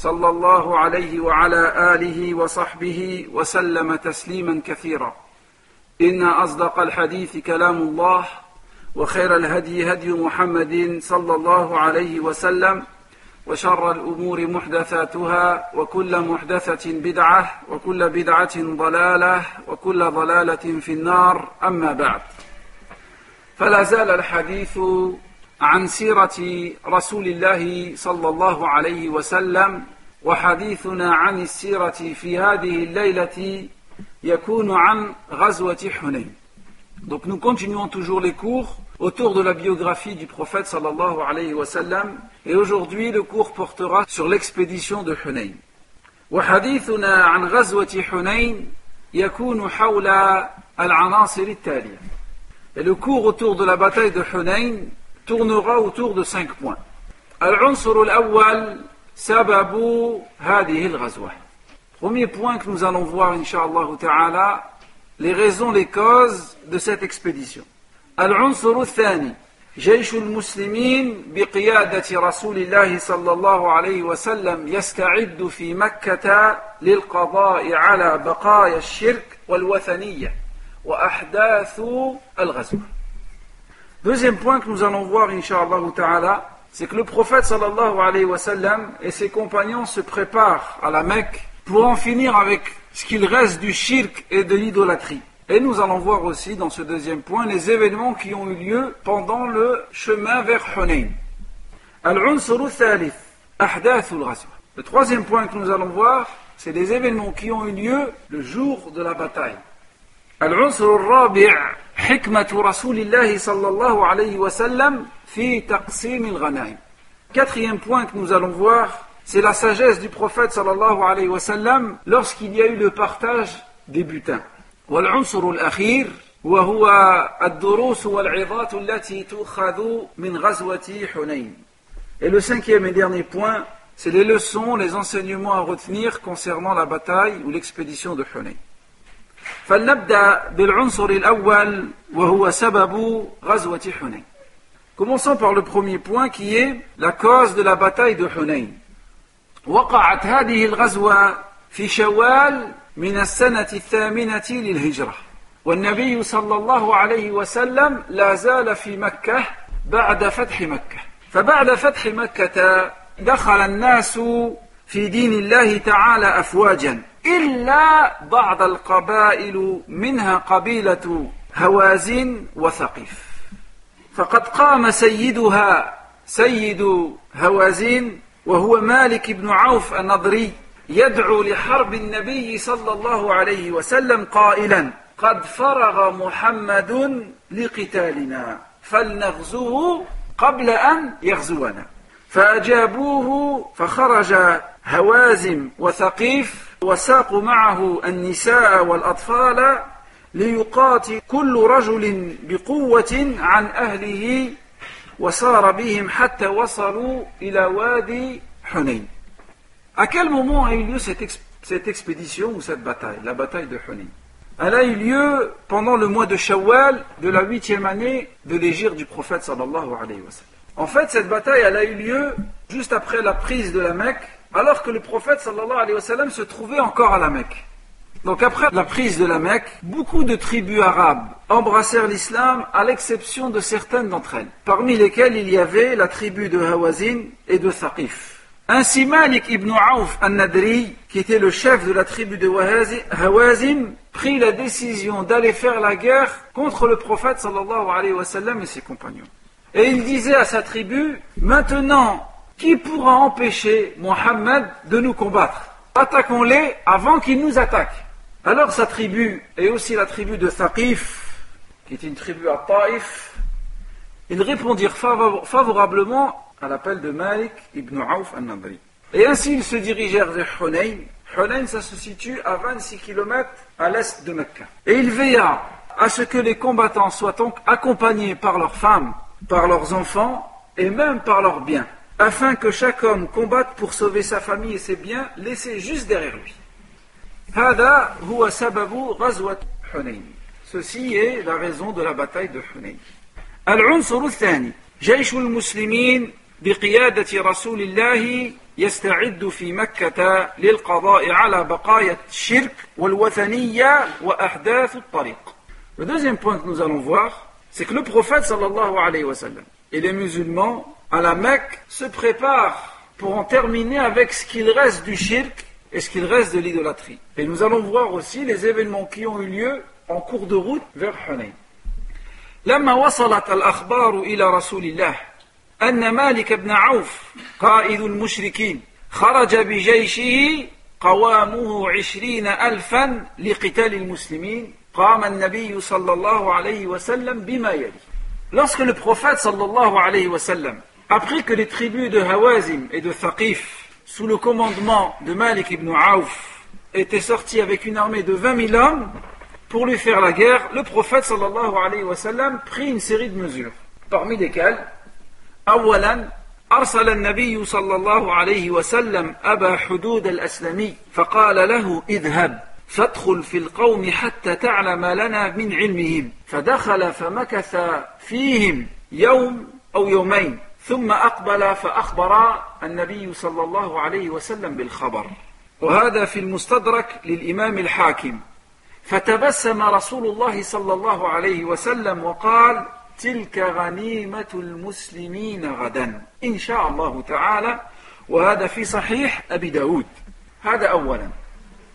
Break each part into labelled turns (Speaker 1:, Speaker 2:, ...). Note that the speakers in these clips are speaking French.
Speaker 1: صلى الله عليه وعلى آله وصحبه وسلم تسليما كثيرا. إن أصدق الحديث كلام الله وخير الهدي هدي محمد صلى الله عليه وسلم وشر الأمور محدثاتها وكل محدثة بدعة وكل بدعة ضلالة وكل ضلالة في النار. أما بعد فلا زال الحديث عن سيرة رسول الله صلى الله عليه وسلم وحديثنا عن السيرة في هذه الليلة يكون عن غزوة حنين Donc nous continuons toujours les cours autour de la biographie du prophète sallallahu alayhi wa sallam et aujourd'hui le cours portera sur l'expédition de Hunayn. وحديثنا عن غزوة حنين يكون حول العناصر التالية. Et le cours autour de la bataille de Hunayn tournera autour de cinq points. العنصر الأول سبب هذه الغزوة. Premier point que nous allons voir, Inch'Allah ta'ala, les raisons, les causes de cette expédition. العنصر الثاني جيش المسلمين بقيادة رسول الله صلى الله عليه وسلم يستعد في مكة للقضاء على بقايا الشرك والوثنية وأحداث الغزوة. Deuxième point que nous allons voir, c'est que le prophète sallallahu alayhi et ses compagnons se préparent à la Mecque pour en finir avec ce qu'il reste du shirk et de l'idolâtrie. Et nous allons voir aussi dans ce deuxième point les événements qui ont eu lieu pendant le chemin vers Hunayn. Le troisième point que nous allons voir, c'est les événements qui ont eu lieu le jour de la bataille. العنصر الرابع حكمة رسول الله صلى الله عليه وسلم في تقسيم الغنائم. Quatrième point que nous allons voir, c'est la sagesse du prophète sallallahu alayhi wa sallam lorsqu'il y a eu le partage des butins. والعنصر الأخير وهو الدروس والعظات التي تؤخذ من غزوة حنين. Et le cinquième et dernier point, c'est les leçons, les enseignements à retenir concernant la bataille ou l'expédition de Hunayn. فلنبدأ بالعنصر الأول وهو سبب غزوة حنين. Commençons par le premier point qui est la cause de la bataille de Hunayn. وقعت هذه الغزوة في شوال من السنة الثامنة للهجرة والنبي صلى الله عليه وسلم لا زال في مكة بعد فتح مكة فبعد فتح مكة دخل الناس في دين الله تعالى أفواجا إلا بعض القبائل منها قبيلة هوازن وثقيف. فقد قام سيدها سيد هوازن وهو مالك بن عوف النضري يدعو لحرب النبي صلى الله عليه وسلم قائلا قد فرغ محمد لقتالنا فلنغزوه قبل أن يغزونا. فأجابوه فخرج هوازم وثقيف وساقوا معه النساء والأطفال ليقاتل كل رجل بقوة عن أهله وصار بهم حتى وصلوا إلى وادي حنين À quel moment a eu lieu cette, ex cette expédition ou cette bataille, la bataille de Hunayn Elle a eu lieu pendant le mois de Shawwal de la huitième année de l'égir du prophète sallallahu alayhi wa sallam. En fait, cette bataille, elle a eu lieu juste après la prise de la Mecque, alors que le prophète sallallahu alayhi wa sallam se trouvait encore à la Mecque. Donc après la prise de la Mecque, beaucoup de tribus arabes embrassèrent l'islam à l'exception de certaines d'entre elles, parmi lesquelles il y avait la tribu de Hawazin et de Thaqif. Ainsi Malik ibn Auf al-Nadri, qui était le chef de la tribu de Hawazin, prit la décision d'aller faire la guerre contre le prophète sallallahu alayhi wa sallam et ses compagnons. Et il disait à sa tribu, maintenant, qui pourra empêcher Mohammed de nous combattre? Attaquons-les avant qu'ils nous attaquent. Alors sa tribu, et aussi la tribu de Thaqif, qui était une tribu à Taïf, ils répondirent favorablement à l'appel de Malik ibn Auf al-Nadri. Et ainsi ils se dirigèrent vers Hunayn. Hunayn, ça se situe à 26 km à l'est de Mecca. Et il veilla à ce que les combattants soient donc accompagnés par leurs femmes, par leurs enfants et même par leurs biens, afin que chaque homme combatte pour sauver sa famille et ses biens laissés juste derrière lui. Ceci est la raison de la bataille de Hunayn. العنصر الثاني جيش المسلمين بقيادة رسول الله يستعد في مكة للقضاء على بقايا الشرك والوثنية وأحداث الطريق. Le deuxième point que nous allons voir, c'est que le prophète sallallahu alayhi wa sallam et les musulmans à la Mecque se préparent pour en terminer avec ce qu'il reste du shirk et ce qu'il reste de l'idolâtrie. Et nous allons voir aussi les événements qui ont eu lieu en cours de route vers Hunayn. لما وصلت الأخبار إلى رسول الله أن مالك بن عوف قائد المشركين خرج بجيشه قوامه عشرين ألفا لقتال المسلمين قام النبي صلى الله عليه وسلم بما يلي Lorsque le prophète sallallahu alayhi wa sallam apprit que les tribus de Hawazim et de Thaqif, sous le commandement de Malik ibn Auf, étaient sortis avec une armée de 20 000 hommes pour lui faire la guerre, le prophète sallallahu alayhi wa sallam prit une série de mesures, parmi lesquelles, أولا أرسل النبي صلى الله عليه وسلم أبا حدود الأسلمي فقال له اذهب فادخل في القوم حتى تعلم لنا من علمهم فدخل فمكث فيهم يوم أو يومين ثم أقبل فأخبر النبي صلى الله عليه وسلم بالخبر. وهذا في المستدرك للإمام الحاكم. فتبسم رسول الله صلى الله عليه وسلم وقال تلك غنيمة المسلمين غدا. إن شاء الله تعالى. وهذا في صحيح أبي داود. هذا أولا.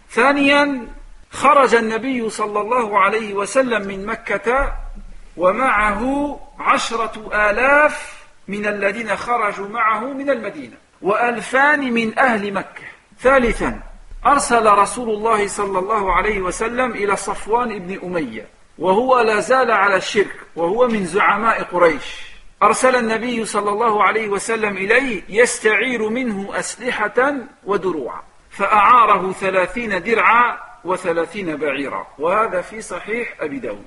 Speaker 1: ثانيا خرج النبي صلى الله عليه وسلم من مكة ومعه عشرة آلاف من الذين خرجوا معه من المدينة. وألفان من أهل مكة. ثالثا أرسل رسول الله صلى الله عليه وسلم إلى صفوان بن أمية. وهو لا زال على الشرك وهو من زعماء قريش. أرسل النبي صلى الله عليه وسلم إليه يستعير منه أسلحة ودروعا فأعاره ثلاثين درعا وثلاثين بعيرا. وهذا في صحيح أبي داود.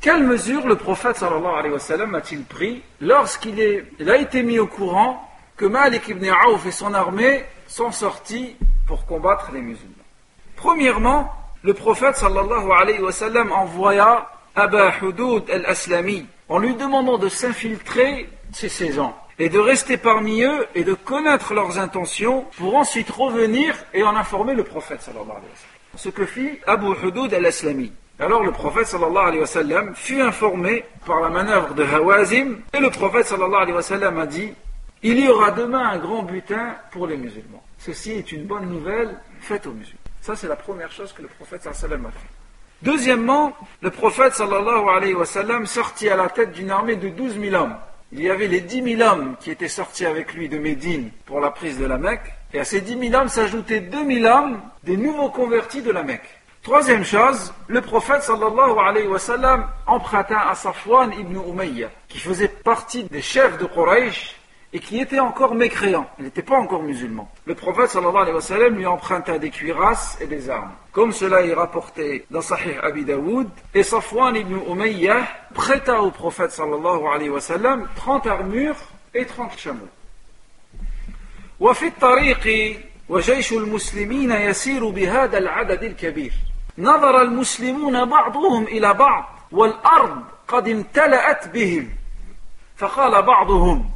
Speaker 1: Quelle mesure le prophète sallallahu a-t-il pris lorsqu'il a été mis au courant que Malik ibn Aouf et son armée sont sortis pour combattre les musulmans? Premièrement, le prophète sallallahu envoya Aba Hudud al-Aslami en lui demandant de s'infiltrer chez ces gens et de rester parmi eux et de connaître leurs intentions pour ensuite revenir et en informer le prophète sallallahu. Ce que fit Abu Hudud al-Aslami. Alors le prophète sallallahu alayhi wa sallam fut informé par la manœuvre de Hawazim et le prophète sallallahu alayhi wa sallam a dit il y aura demain un grand butin pour les musulmans. Ceci est une bonne nouvelle faite aux musulmans. Ça, c'est la première chose que le prophète sallallahu a fait. Deuxièmement, le prophète sallallahu alayhi wa sallam sortit à la tête d'une armée de 12 000 hommes. Il y avait les 10 000 hommes qui étaient sortis avec lui de Médine pour la prise de la Mecque. Et à ces 10 000 hommes s'ajoutaient 2 000 hommes des nouveaux convertis de la Mecque. Troisième chose, le prophète sallallahu alayhi wa sallam emprunta à Safwan ibn Umayya, qui faisait partie des chefs de Quraysh, et qui était encore mécréant, il n'était pas encore musulman. Le prophète sallallahu alayhi wa sallam lui emprunta des cuirasses et des armes. Comme cela est rapporté dans Sahih Abi Daoud, et Safwan ibn Umayyah prêta au prophète sallallahu alayhi wa sallam 30 armures et 30 chameaux. وفي الطريق وجيش المسلمين يسير بهذا العدد الكبير نظر المسلمون بعضهم إلى بعض والأرض قد امتلأت بهم. فقال بعضهم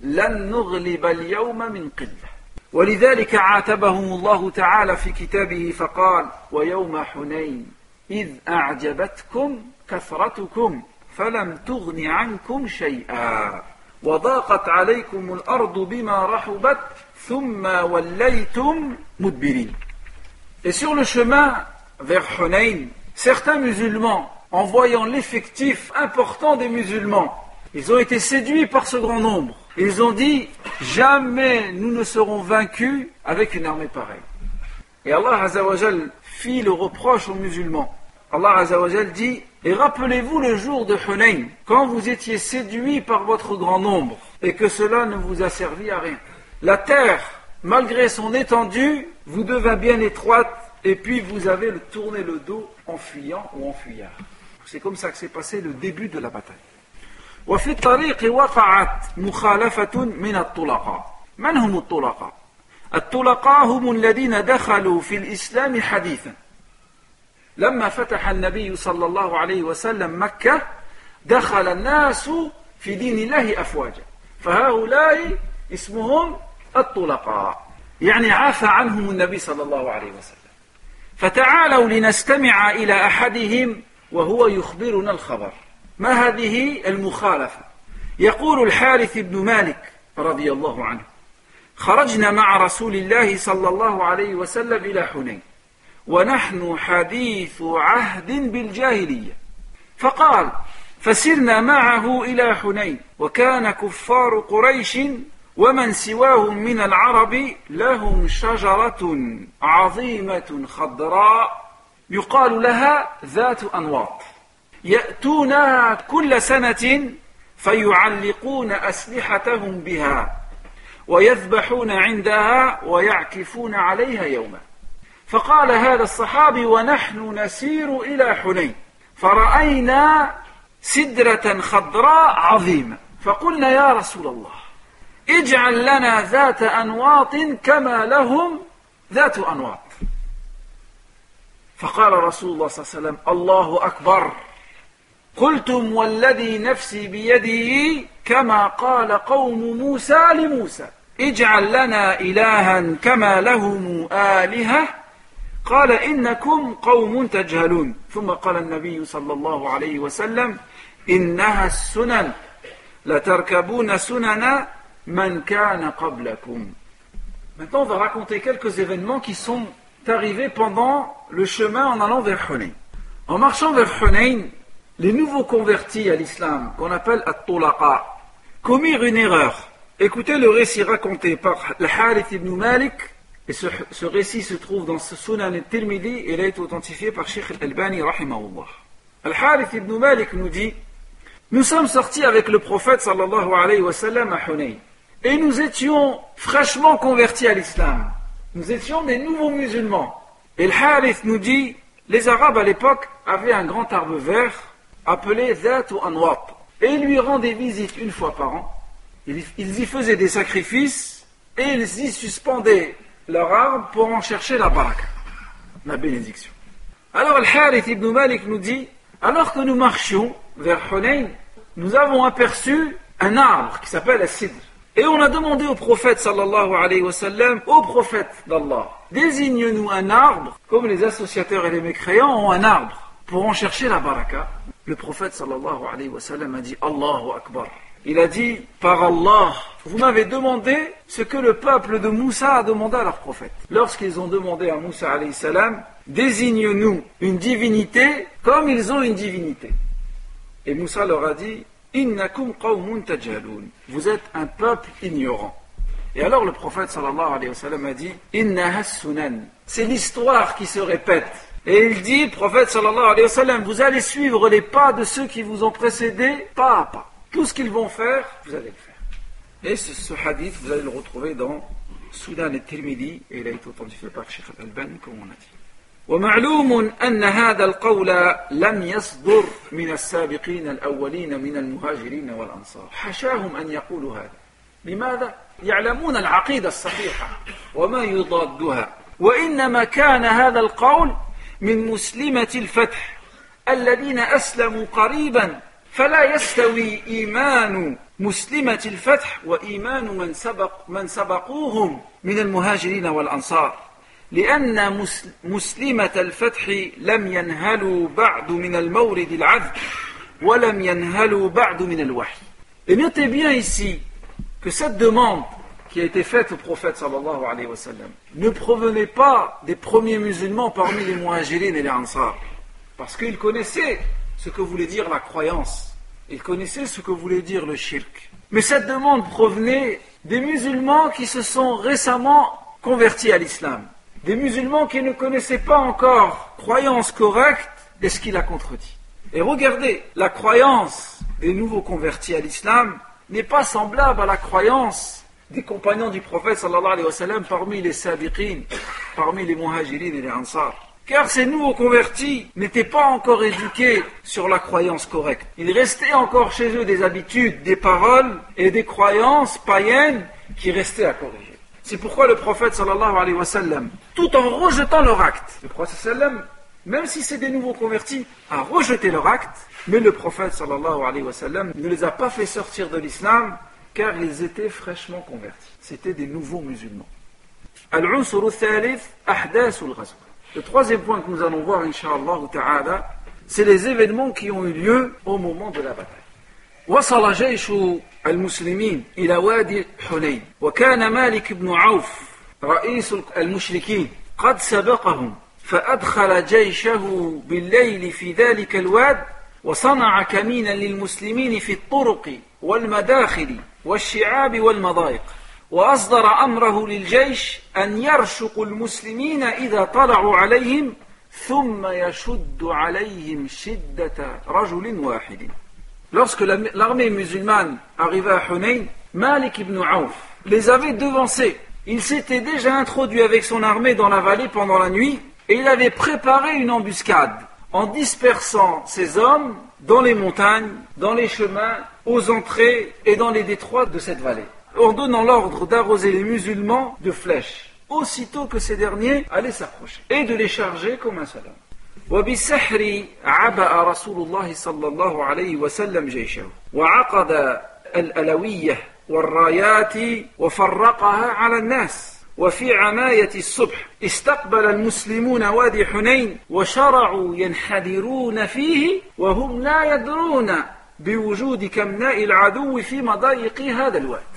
Speaker 1: لن نغلب اليوم من قلة. ولذلك عاتبهم الله تعالى في كتابه فقال ويوم حنين إذ أعجبتكم كثرتكم فلم تغن عنكم شيئا. وضاقت عليكم الأرض بما رحبت ثم وليتم مدبرين. Et sur le chemin vers Hunayn, certains musulmans, en voyant l'effectif important des musulmans, ils ont été séduits par ce grand nombre. Ils ont dit, jamais nous ne serons vaincus avec une armée pareille. Et Allah Azzawajal fit le reproche aux musulmans. Allah Azzawajal dit, et rappelez-vous le jour de Hunayn, quand vous étiez séduits par votre grand nombre, et que cela ne vous a servi à rien. La terre, malgré son étendue, vous devint bien étroite et puis vous avez tourné le dos en fuyant ou en fuyard. C'est comme ça que s'est passé le début de la bataille. وفي الطريق وقعت مخالفة من الطلقاء من هم الطلقاء؟ الطلقاء هم الذين دخلوا في الإسلام حديثا لما فتح النبي صلى الله عليه وسلم مكة دخل الناس في دين الله أفواجا فهؤلاء اسمهم الطلقاء يعني عافى عنهم النبي صلى الله عليه وسلم فتعالوا لنستمع إلى أحدهم وهو يخبرنا الخبر. ما هذه المخالفة؟ يقول الحارث بن مالك رضي الله عنه خرجنا مع رسول الله صلى الله عليه وسلم إلى حنين ونحن حديث عهد بالجاهلية. فقال فسرنا معه إلى حنين وكان كفار قريش ومن سواهم من العرب لهم شجرة عظيمة خضراء يقال لها ذات أنواط. يأتونها كل سنة فيعلقون أسلحتهم بها ويذبحون عندها ويعكفون عليها يوما. فقال هذا الصحابي ونحن نسير إلى حنين فرأينا سدرة خضراء عظيمة. فقلنا يا رسول الله اجعل لنا ذات أنواط كما لهم ذات أنواط. فقال رسول الله صلى الله عليه وسلم الله أكبر. قلتم والذي نفسي بيده كما قال قوم موسى لموسى. اجعل لنا إلها كما لهم آلهة. قال إنكم قوم تجهلون. ثم قال النبي صلى الله عليه وسلم إنها السنن. لتركبون سنن Maintenant, on va raconter quelques événements qui sont arrivés pendant le chemin en allant vers Hunayn. En marchant vers Hunayn, les nouveaux convertis à l'islam, qu'on appelle At-Tulaqa, commirent une erreur. Écoutez le récit raconté par Al-Harith ibn Malik, et ce, récit se trouve dans ce Sunan al-Tirmidhi, et il a été authentifié par Sheikh al-Albani, rahimahullah. Al-Harith ibn Malik nous dit, nous sommes sortis avec le prophète sallallahu alayhi wa sallam à Hunayn et nous étions fraîchement convertis à l'islam. Nous étions des nouveaux musulmans. Et le Harith nous dit, les Arabes à l'époque avaient un grand arbre vert appelé Zat ou Anwat. Et ils lui rendaient visite une fois par an. Ils y faisaient des sacrifices et ils y suspendaient leur arbre pour en chercher la baraka, la bénédiction. Alors le Harith ibn Malik nous dit, alors que nous marchions vers Hunayn, nous avons aperçu un arbre qui s'appelle Al-Sidr. Et on a demandé au prophète sallallahu alayhi wa sallam, au prophète d'Allah, désigne-nous un arbre, comme les associateurs et les mécréants ont un arbre, pour en chercher la baraka. Le prophète sallallahu alayhi wa sallam a dit Allahu Akbar. Il a dit, par Allah, vous m'avez demandé ce que le peuple de Moussa a demandé à leur prophète. Lorsqu'ils ont demandé à Moussa alayhi salam, désigne-nous une divinité comme ils ont une divinité. Et Moussa leur a dit, Innakum qawmun tajaloun. Vous êtes un peuple ignorant. Et alors le prophète sallallahu alayhi wa sallam a dit, Inna sunan. C'est l'histoire qui se répète. Et il dit, prophète sallallahu alayhi wa sallam, vous allez suivre les pas de ceux qui vous ont précédés, pas à pas. Tout ce qu'ils vont faire, vous allez le faire. Et ce, ce hadith, vous allez le retrouver dans Soudan et Tirmidhi, et il a été authentifié par Sheikh Al-Albani, comme on a dit. ومعلوم أن هذا القول لم يصدر من السابقين الأولين من المهاجرين والأنصار. حشاهم أن يقولوا هذا. لماذا؟ يعلمون العقيدة الصحيحة وما يضادها. وإنما كان هذا القول من مسلمة الفتح الذين أسلموا قريبا. فلا يستوي إيمان مسلمة الفتح وإيمان من سبق من سبقوهم من المهاجرين والأنصار. لأن مسلمة الفتح لم ينهلوا بعد من المورد العذب ولم ينهلوا بعد من الوحي. Et notez bien ici que cette demande qui a été faite au prophète sallallahu alayhi wa sallam ne provenait pas des premiers musulmans parmi les muhajirines et les ansar. Parce qu'ils connaissaient ce que voulait dire la croyance. Ils connaissaient ce que voulait dire le shirk. Mais cette demande provenait des musulmans qui se sont récemment convertis à l'islam. Des musulmans qui ne connaissaient pas encore croyance correcte et ce qui la contredit. Et regardez, la croyance des nouveaux convertis à l'islam n'est pas semblable à la croyance des compagnons du prophète sallallahu alayhi wa sallam parmi les sabiqin, parmi les muhajirin et les ansar. Car ces nouveaux convertis n'étaient pas encore éduqués sur la croyance correcte. Il restait encore chez eux des habitudes, des paroles et des croyances païennes qui restaient à corriger. C'est pourquoi le prophète sallallahu alayhi wa sallam, tout en rejetant leur acte, le prophète sallam, même si c'est des nouveaux convertis, a rejeté leur acte, mais le prophète sallallahu alayhi wa sallam ne les a pas fait sortir de l'islam car ils étaient fraîchement convertis. C'était des nouveaux musulmans. Le troisième point que nous allons voir, Inch'Allah c'est les événements qui ont eu lieu au moment de la bataille. وصل جيش المسلمين إلى وادي حنين وكان مالك بن عوف رئيس المشركين قد سبقهم فأدخل جيشه بالليل في ذلك الواد وصنع كمينا للمسلمين في الطرق والمداخل والشعاب والمضايق وأصدر أمره للجيش أن يرشق المسلمين إذا طلعوا عليهم ثم يشد عليهم شدة رجل واحد. Lorsque l'armée musulmane arriva à Hunayn, Malik ibn Auf les avait devancés. Il s'était déjà introduit avec son armée dans la vallée pendant la nuit et il avait préparé une embuscade en dispersant ses hommes dans les montagnes, dans les chemins, aux entrées et dans les détroits de cette vallée en donnant l'ordre d'arroser les musulmans de flèches, aussitôt que ces derniers allaient s'approcher, et de les charger comme un seul homme. وبالسحر عبأ رسول الله صلى الله عليه وسلم جيشه وعقد الألوية والرايات وفرقها على الناس. وفي عماية الصبح استقبل المسلمون وادي حنين وشرعوا ينحدرون فيه وهم لا يدرون بوجود كمناء العدو في مضايق هذا الواد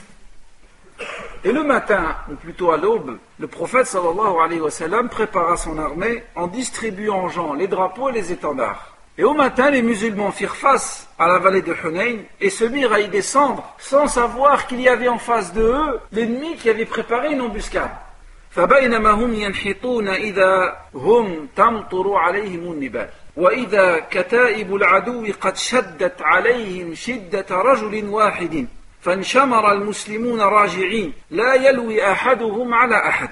Speaker 1: Et le matin, ou plutôt à l'aube, le prophète sallallahu alayhi wa sallam prépara son armée en distribuant aux gens les drapeaux et les étendards. Et au matin, les musulmans firent face à la vallée de Hunayn et se mirent à y descendre sans savoir qu'il y avait en face de eux l'ennemi qui avait préparé une embuscade. فبينما هم ينحطون إذا هم تمطر عليهم النبال وإذا كتائب العدو قد شدت عليهم شدة رجل واحد فانشمر المسلمون راجعين لا يلوي أحدهم على أحد.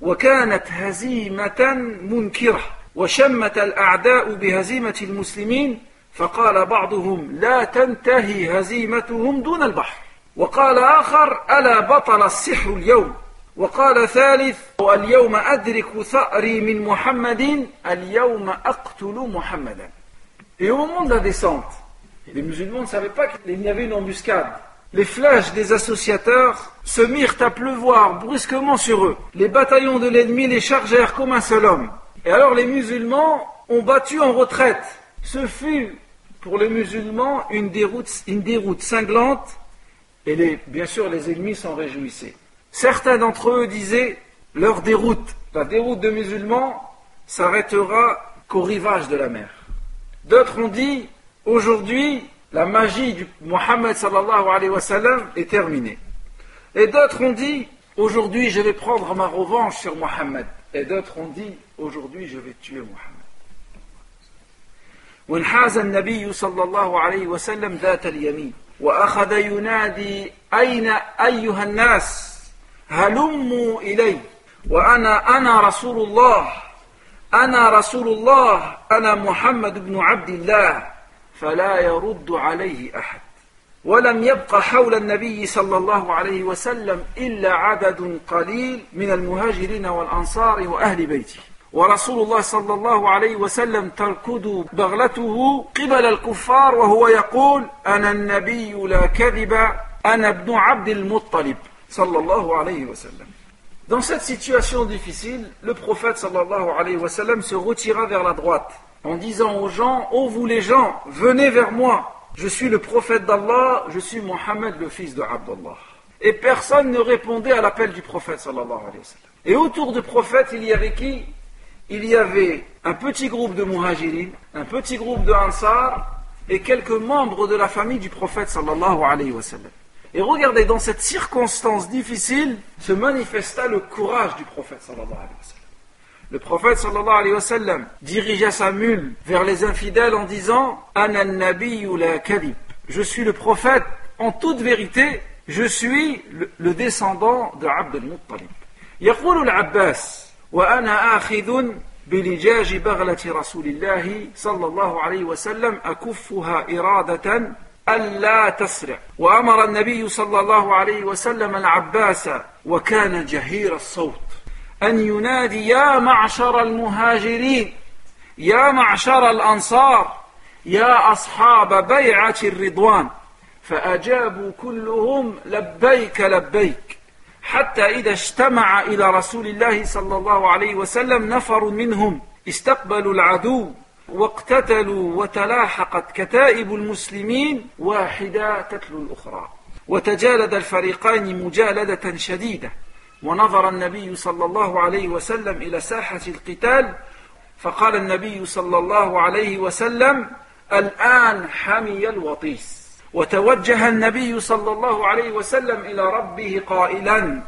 Speaker 1: وكانت هزيمة منكرة وشمت الأعداء بهزيمة المسلمين فقال بعضهم لا تنتهي هزيمتهم دون البحر. وقال آخر ألا بطل السحر اليوم؟ وقال ثالث اليوم أدرك ثأري من محمد اليوم أقتل محمدا. Et au moment de la descente, les musulmans ne savaient pas qu'il y avait une embuscade. Les flèches des associateurs se mirent à pleuvoir brusquement sur eux. Les bataillons de l'ennemi les chargèrent comme un seul homme. Et alors les musulmans ont battu en retraite. Ce fut pour les musulmans une déroute, cinglante et bien sûr les ennemis s'en réjouissaient. Certains d'entre eux disaient leur déroute, la déroute de musulmans s'arrêtera qu'au rivage de la mer. D'autres ont dit aujourd'hui la magie du Mohammed sallallahu alayhi wa sallam est terminée. Et d'autres ont dit, aujourd'hui je vais prendre ma revanche sur Mohammed. Et d'autres ont dit, aujourd'hui je vais tuer Mohammed. وانحاز النبي صلى الله عليه وسلم ذات اليمين وأخذ ينادي أين أيها الناس هلموا إلي وأنا أنا رسول الله أنا رسول الله أنا محمد بن عبد الله فلا يرد عليه أحد. ولم يبق حول النبي صلى الله عليه وسلم إلا عدد قليل من المهاجرين والأنصار وأهل بيته. ورسول الله صلى الله عليه وسلم تركض بغلته قبل الكفار وهو يقول أنا النبي لا كذب أنا ابن عبد المطلب. صلى الله عليه وسلم. Dans cette situation difficile, le prophète sallallahu alayhi wa sallam se retira vers la droite. En disant aux gens, ô vous les gens, venez vers moi, je suis le prophète d'Allah, je suis Mohammed le fils de Abdullah. Et personne ne répondait à l'appel du prophète sallallahu alayhi wa sallam. Et autour du prophète, il y avait qui? Il y avait un petit groupe de muhajirin, un petit groupe de ansar et quelques membres de la famille du prophète sallallahu alayhi wa sallam. Et regardez, dans cette circonstance difficile, se manifesta le courage du prophète sallallahu alayhi wa sallam. Le prophète sallallahu alayhi wa sallam dirigea sa mule vers les infidèles en disant Ana la kadib. Je suis le prophète en toute vérité je suis le, descendant de Abd al-Muttalib. يقول العباس وأنا آخذ بلجاج بغلة رسول الله صلى الله عليه وسلم أكفها إرادة ألا تسرع وأمر النبي صلى الله عليه وسلم العباس وكان جهير الصوت أن ينادي يا معشر المهاجرين يا معشر الأنصار يا أصحاب بيعة الرضوان. فأجابوا كلهم لبيك لبيك حتى إذا اجتمع إلى رسول الله صلى الله عليه وسلم نفر منهم استقبلوا العدو واقتتلوا وتلاحقت كتائب المسلمين واحدة تتلو الأخرى. وتجالد الفريقين مجالدة شديدة. ونظر النبي صلى الله عليه وسلم إلى ساحة القتال فقال النبي صلى الله عليه وسلم الآن حمي الوطيس. وتوجه النبي صلى الله عليه وسلم إلى ربه قائلا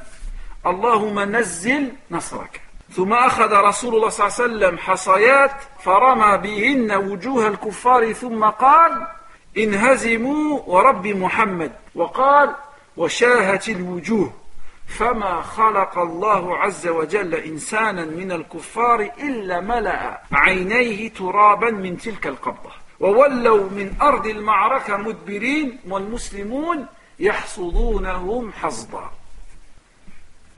Speaker 1: اللهم نزل نصرك. ثم أخذ رسول الله صلى الله عليه وسلم حصيات فرمى بهن وجوه الكفار ثم قال انهزموا ورب محمد. وقال وشاهت الوجوه. فما خلق الله عز وجل إنسانا من الكفار إلا ملأ عينيه ترابا من تلك القبضة وولوا من أرض المعركة مدبرين والمسلمون يحصدونهم حصدا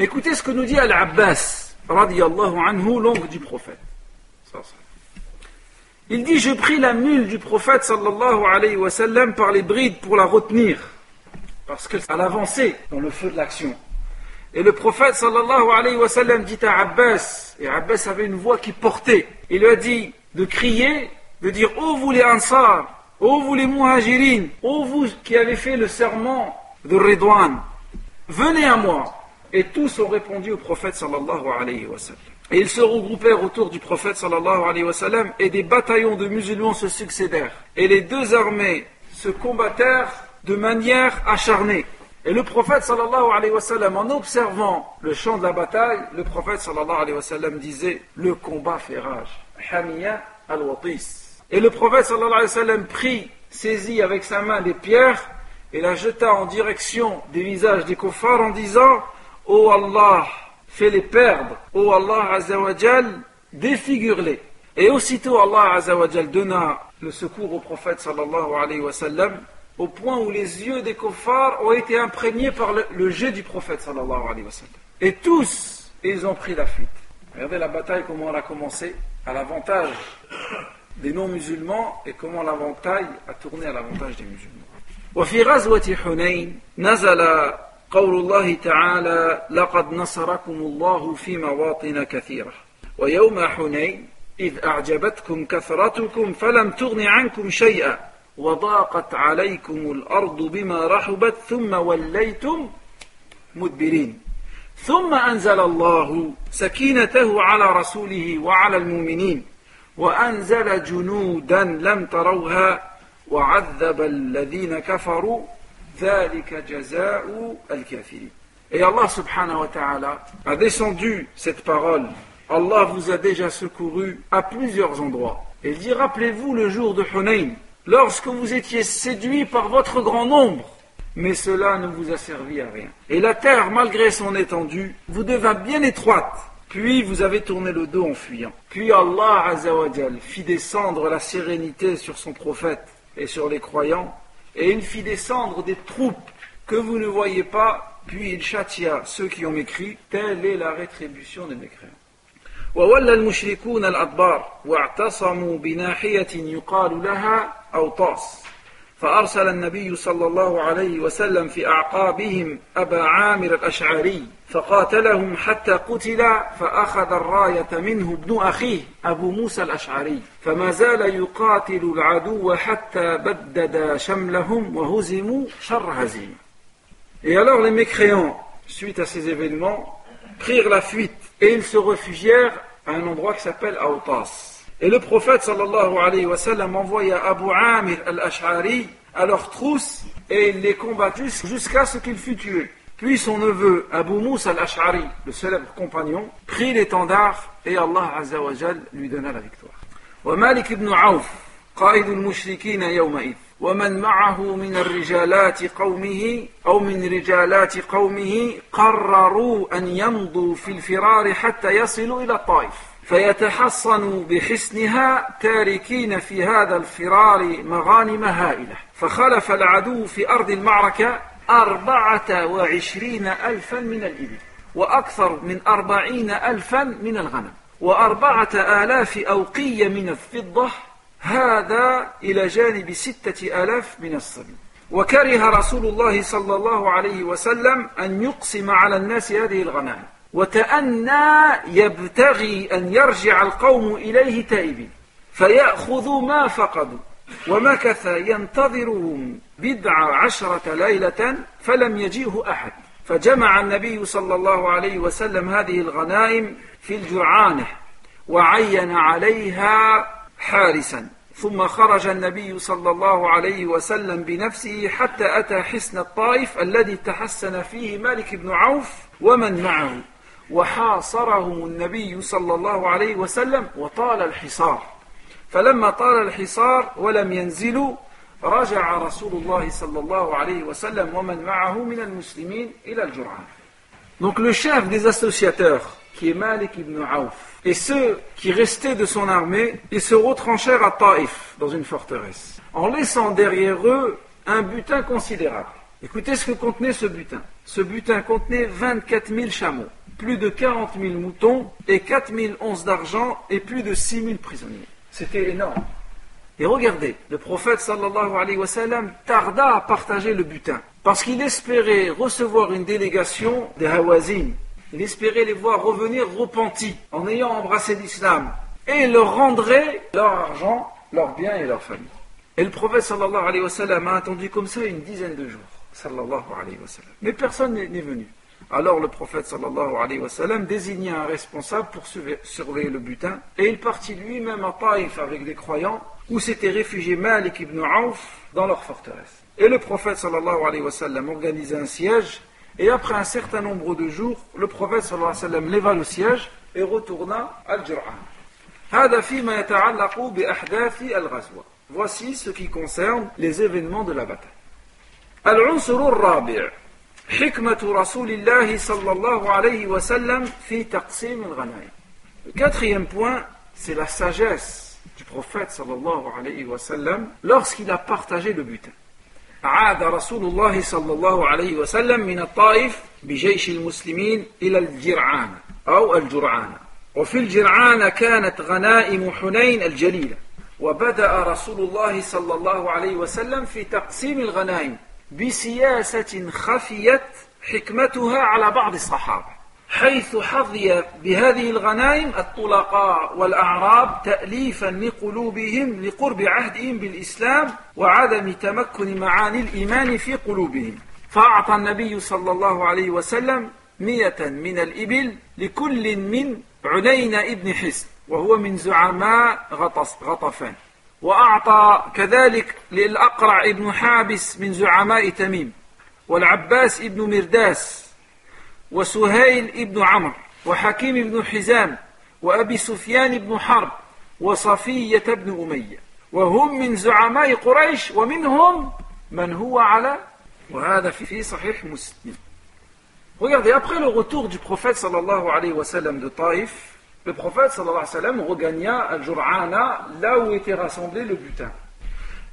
Speaker 1: Écoutez ce que nous dit Al-Abbas, radiallahu anhu, l'oncle du prophète. Il dit, je pris la mule du prophète sallallahu alayhi wa sallam par les brides pour la retenir, parce qu'elle avançait dans le feu de l'action. Et le prophète sallallahu alayhi wa sallam dit à Abbas, et Abbas avait une voix qui portait, il lui a dit de crier, de dire ô vous les Ansar, ô vous les Muhajirin, ô vous qui avez fait le serment de Ridwan, venez à moi. Et tous ont répondu au prophète sallallahu alayhi wa sallam. Et ils se regroupèrent autour du prophète sallallahu alayhi wa sallam et des bataillons de musulmans se succédèrent. Et les deux armées se combattèrent de manière acharnée. Et le prophète sallallahu alayhi wa sallam, en observant le champ de la bataille, le prophète sallallahu alayhi wa sallam disait Le combat fait rage. Hamiya al-Watis. Et le prophète sallallahu alayhi wa sallam prit, saisit avec sa main des pierres et la jeta en direction des visages des kuffars en disant Ô oh Allah, fais-les perdre. Ô oh Allah azawajal, défigure-les. Et aussitôt Allah azawajal donna le secours au prophète sallallahu alayhi wa sallam au point où les yeux des kuffars ont été imprégnés par le, jet du prophète sallallahu alayhi wa sallam. Et tous, ils ont pris la fuite. Regardez la bataille, comment elle a commencé, à l'avantage des non-musulmans et comment l'avantage a tourné à l'avantage des musulmans. وفي غزوة حنين نزل قول الله تعالى لقد نصركم الله في مواطن كثيرة ويوم حنين إذ أعجبتكم كثرتكم فلم تغن عنكم شيئا وضاقت عليكم الأرض بما رحبت ثم وليتم مدبرين ثم أنزل الله سكينته على رسوله وعلى المؤمنين وأنزل جنودا لم تروها وعذب الذين كفروا ذلك جزاء الكافرين Et Allah subhanahu wa ta'ala a descendu cette parole. Allah vous a déjà secouru à plusieurs endroits. Il dit, rappelez-vous le jour de Hunayn, lorsque vous étiez séduits par votre grand nombre, mais cela ne vous a servi à rien. Et la terre, malgré son étendue, vous devint bien étroite, puis vous avez tourné le dos en fuyant. Puis Allah Azzawajal fit descendre la sérénité sur son prophète et sur les croyants, et il fit descendre des troupes que vous ne voyez pas, puis il châtia ceux qui ont mécrit, telle est la rétribution des mécréants. وولى المشركون الأدبار واعتصموا بناحية يقال لها أوطاس فأرسل النبي صلى الله عليه وسلم في أعقابهم أبا عامر الأشعري فقاتلهم حتى قتل فأخذ الراية منه ابن أخيه أبو موسى الأشعري. فما زال يقاتل العدو حتى بدد شملهم وهزموا شر هزيمة. Et alors les mécréants, suite à ces événements, prirent la fuite et ils se réfugièrent à un endroit qui s'appelle Aoutas. Et le prophète sallallahu alayhi wa sallam envoya Abu Amir al-Ash'ari à leur trousse et il les combattit jusqu'à ce qu'il fût tué. Puis son neveu Abu Moussa al-Ash'ari, le célèbre compagnon, prit l'étendard et Allah azza wa jal lui donna la victoire. ومالك بن عوف قائد المشركين يومئذ ومن معه من الرجالات قومه أو من رجالات قومه قرروا أن يمضوا في الفرار حتى يصلوا إلى الطائف فيتحصنوا بحسنها تاركين في هذا الفرار مغانم هائلة. فخلف العدو في أرض المعركة أربعة وعشرين ألفا من الإبل وأكثر من أربعين ألفا من الغنم وأربعة آلاف أوقية من الفضة. هذا إلى جانب ستة آلاف من الصبي. وكره رسول الله صلى الله عليه وسلم أن يقسم على الناس هذه الغنائم. وتأنى يبتغي أن يرجع القوم إليه تائبين. فيأخذوا ما فقدوا ومكث ينتظرهم بضع عشرة ليلة فلم يجئه أحد. فجمع النبي صلى الله عليه وسلم هذه الغنائم في الجرعانة وعين عليها حارسا. ثم خرج النبي صلى الله عليه وسلم بنفسه حتى أتى حسن الطائف الذي تحسن فيه مالك بن عوف ومن معه. وحاصرهم النبي صلى الله عليه وسلم وطال الحصار فلما طال الحصار ولم ينزلوا رجع رسول الله صلى الله عليه وسلم ومن معه من المسلمين إلى الجرعان Donc le chef des associateurs, qui est Malik ibn Auf, et ceux qui restaient de son armée, ils se retranchèrent à Taïf, dans une forteresse, en laissant derrière eux un butin considérable. Écoutez ce que contenait ce butin. Ce butin contenait 24 000 chameaux, plus de 40 000 moutons et 4 000 onces d'argent et plus de 6 000 prisonniers. C'était énorme. Et regardez, le prophète sallallahu alayhi wa sallam tarda à partager le butin. Parce qu'il espérait recevoir une délégation des Hawazin. Il espérait les voir revenir repentis en ayant embrassé l'islam. Et il leur rendrait leur argent, leurs biens et leur famille. Et le prophète sallallahu alayhi wa sallam a attendu comme ça une dizaine de jours. Sallallahu alayhi wa sallam. Mais personne n'est venu. Alors le prophète désigna un responsable pour surveiller le butin. Et il partit lui-même à Taïf avec des croyants où s'étaient réfugiés Malik ibn Auf dans leur forteresse. Et le prophète sallallahu alayhi wa sallam organisa un siège, et après un certain nombre de jours, le prophète leva le siège et retourna à Al-Jur'an. Voici ce qui concerne les événements de la bataille. حكمة رسول الله صلى الله عليه وسلم في تقسيم الغنائم. Quatrième point, c'est la sagesse du prophète sallallahu alayhi wa sallam lorsqu'il a partagé le butin. عاد رسول الله صلى الله عليه وسلم من الطائف بجيش المسلمين إلى الجرعان أو الجرعان وفي الجرعان كانت غنائم حنين الجليلة وبدأ رسول الله صلى الله عليه وسلم في تقسيم الغنائم بسياسة خفيت حكمتها على بعض الصحابة حيث حظي بهذه الغنائم الطلقاء والأعراب تأليفا لقلوبهم لقرب عهدهم بالإسلام وعدم تمكن معاني الإيمان في قلوبهم. فأعطى النبي صلى الله عليه وسلم مية من الإبل لكل من عنين ابن حسن وهو من زعماء غطفان. وأعطى كذلك للأقرع ابن حابس من زعماء تميم والعباس ابن مرداس وسهيل ابن عمرو وحكيم بن حزام وأبي سفيان بن حرب وصفية بن أمية. وهم من زعماء قريش ومنهم من هو على وهذا في صحيح مسلم. Regardez, après le retour du prophète sallallahu alayhi wa sallam de Taïf, le prophète sallallahu alayhi wa regagna Al-Jur'ana, là où était rassemblé le butin.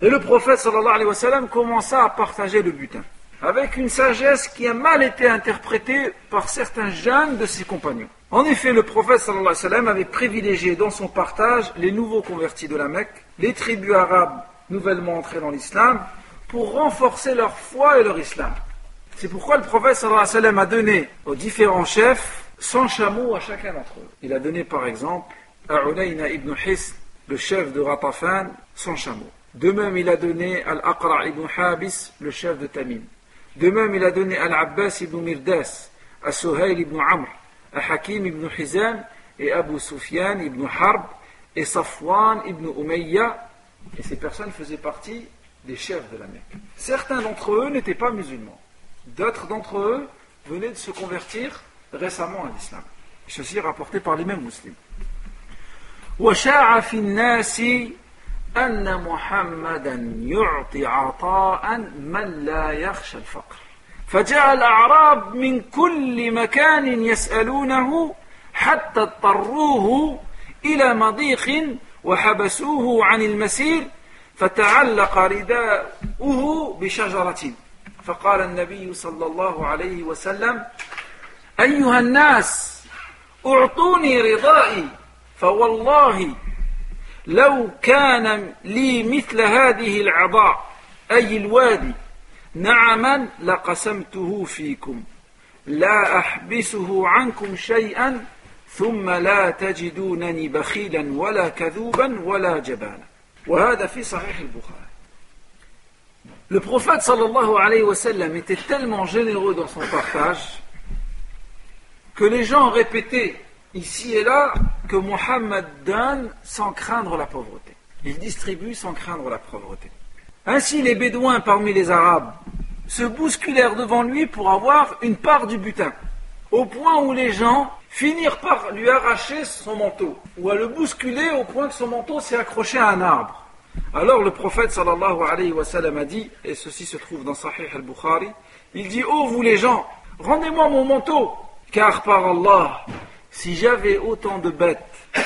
Speaker 1: Et le prophète sallallahu alayhi wa commença à partager le butin. avec une sagesse qui a mal été interprétée par certains jeunes de ses compagnons. En effet, le prophète sallallahu alayhi wa avait privilégié dans son partage les nouveaux convertis de la Mecque, les tribus arabes nouvellement entrées dans l'islam, pour renforcer leur foi et leur islam. C'est pourquoi le prophète sallallahu alayhi wa a donné aux différents chefs 100 chameaux à chacun d'entre eux. Il a donné par exemple à Unayna ibn Hisn, le chef de Ratafan, 100 chameaux. De même, il a donné à Al-Aqra ibn Habis, le chef de Tamim. De même, il a donné à Al-Abbas ibn Mirdas, à Suhail ibn Amr, à Hakim ibn Hizam et Abu Sufyan ibn Harb et Safwan ibn Umayya. Et ces personnes faisaient partie des chefs de la Mecque. Certains d'entre eux n'étaient pas musulmans. D'autres d'entre eux venaient de se convertir récemment à l'islam. Ceci est rapporté par les mêmes musulmans. وشاع في الناس أن محمدا يعطي عطاء من لا يخشى الفقر فجاء الأعراب من كل مكان يسألونه حتى اضطروه إلى مضيق وحبسوه عن المسير فتعلق رداؤه بشجرة فقال النبي صلى الله عليه وسلم أيها الناس أعطوني رضائي فوالله لو كان لي مثل هذه العضاء أي الوادي نعما لقسمته فيكم لا أحبسه عنكم شيئا ثم لا تجدونني بخيلا ولا كذوبا ولا جبانا. وهذا في صحيح البخاري. Le prophète sallallahu alayhi wa sallam était tellement généreux dans son partage que les gens répétaient ici et là que Mohammed donne sans craindre la pauvreté. Il distribue sans craindre la pauvreté. Ainsi, les Bédouins parmi les Arabes se bousculèrent devant lui pour avoir une part du butin, au point où les gens finirent par lui arracher son manteau, ou à le bousculer au point que son manteau s'est accroché à un arbre. Alors le prophète sallallahu alayhi wa sallam a dit, et ceci se trouve dans Sahih al-Bukhari, il dit, oh vous les gens, rendez-moi mon manteau, car par Allah, si j'avais autant de bêtes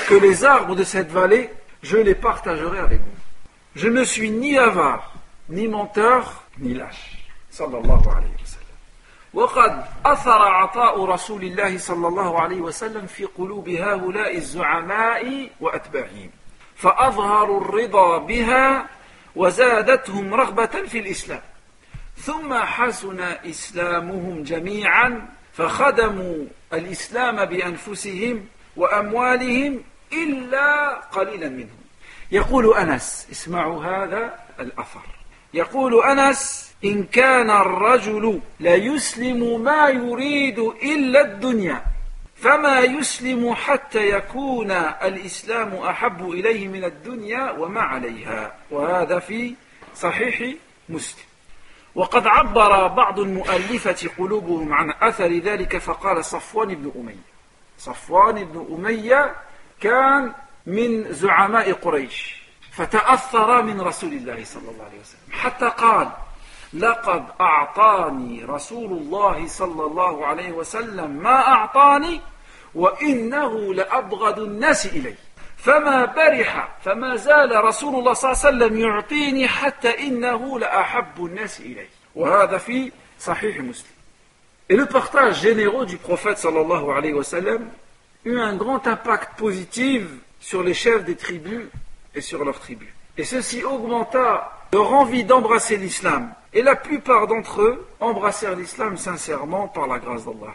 Speaker 1: que les arbres de cette vallée, je les partagerais avec vous. Je ne suis ni avare, ni menteur, ni lâche. صلى الله عليه وسلم وقد أثر عطاء رسول الله صلى الله عليه وسلم في قلوب هؤلاء الزعماء وأتباعهم فأظهروا الرضا بها وزادتهم رغبة في الإسلام ثم حسن إسلامهم جميعا فخدموا الإسلام بأنفسهم وأموالهم إلا قليلا منهم. يقول أنس اسمعوا هذا الأثر. يقول أنس إن كان الرجل لا يسلم ما يريد إلا الدنيا فما يسلم حتى يكون الإسلام أحب إليه من الدنيا وما عليها. وهذا في صحيح مسلم. وقد عبر بعض المؤلفة قلوبهم عن أثر ذلك فقال صفوان بن أمية. صفوان بن أمية كان من زعماء قريش فتأثر من رسول الله صلى الله عليه وسلم حتى قال لقد أعطاني رسول الله صلى الله عليه وسلم ما أعطاني وإنه لأبغض الناس إلي فما برح فما زال رسول الله صلى الله عليه وسلم يعطيني حتى إنه لأحب الناس إلي وهذا في صحيح مسلم Et le partage généreux du prophète sallallahu alayhi wa sallam eut un grand impact positif sur les chefs des tribus et sur leurs tribus. Et ceci augmenta leur envie d'embrasser l'islam. Et la plupart d'entre eux embrassèrent l'islam sincèrement par la grâce d'Allah.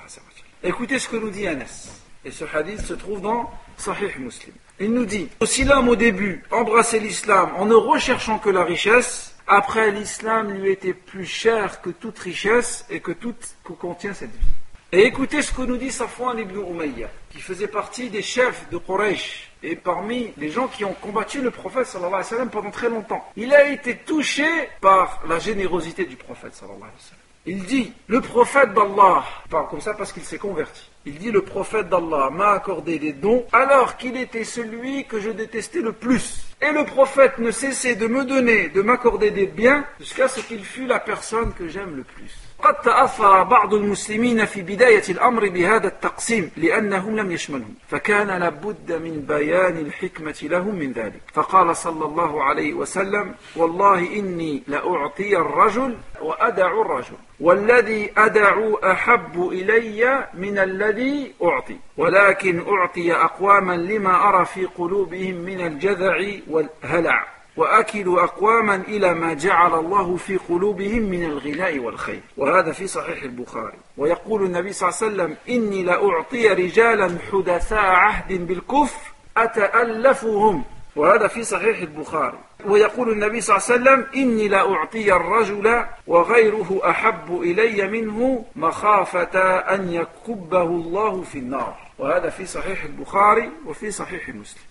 Speaker 1: Écoutez ce que nous dit Anas. Et ce hadith se trouve dans Sahih Muslim. Il nous dit, si l'homme au début embrassait l'islam en ne recherchant que la richesse, après l'islam lui était plus cher que toute richesse et que tout que contient cette vie. Et écoutez ce que nous dit Safwan ibn Umayyah, qui faisait partie des chefs de Quraysh et parmi les gens qui ont combattu le prophète sallallahu pendant très longtemps. Il a été touché par la générosité du prophète sallallahu alayhi wa. Il dit, le prophète d'Allah, parle comme ça parce qu'il s'est converti. Il dit, le prophète d'Allah m'a accordé des dons alors qu'il était celui que je détestais le plus. Et le prophète ne cessait de me donner, de m'accorder des biens jusqu'à ce qu'il fût la personne que j'aime le plus. قد تأثر بعض المسلمين في بداية الأمر بهذا التقسيم لأنهم لم يشملهم فكان لابد من بيان الحكمة لهم من ذلك. فقال صلى الله عليه وسلم والله إني لأعطي الرجل وأدع الرجل والذي أدع أحب إلي من الذي أعطي ولكن أعطي أقواما لما أرى في قلوبهم من الجذع والهلع. وأكلوا أقواما إلى ما جعل الله في قلوبهم من الغناء والخير. وهذا في صحيح البخاري. ويقول النبي صلى الله عليه وسلم إني لأعطي رجالا حدثاء عهد بالكفر أتألفهم. وهذا في صحيح البخاري. ويقول النبي صلى الله عليه وسلم إني لأعطي الرجل وغيره أحب إلي منه مخافة أن يكبه الله في النار. وهذا في صحيح البخاري وفي صحيح مسلم.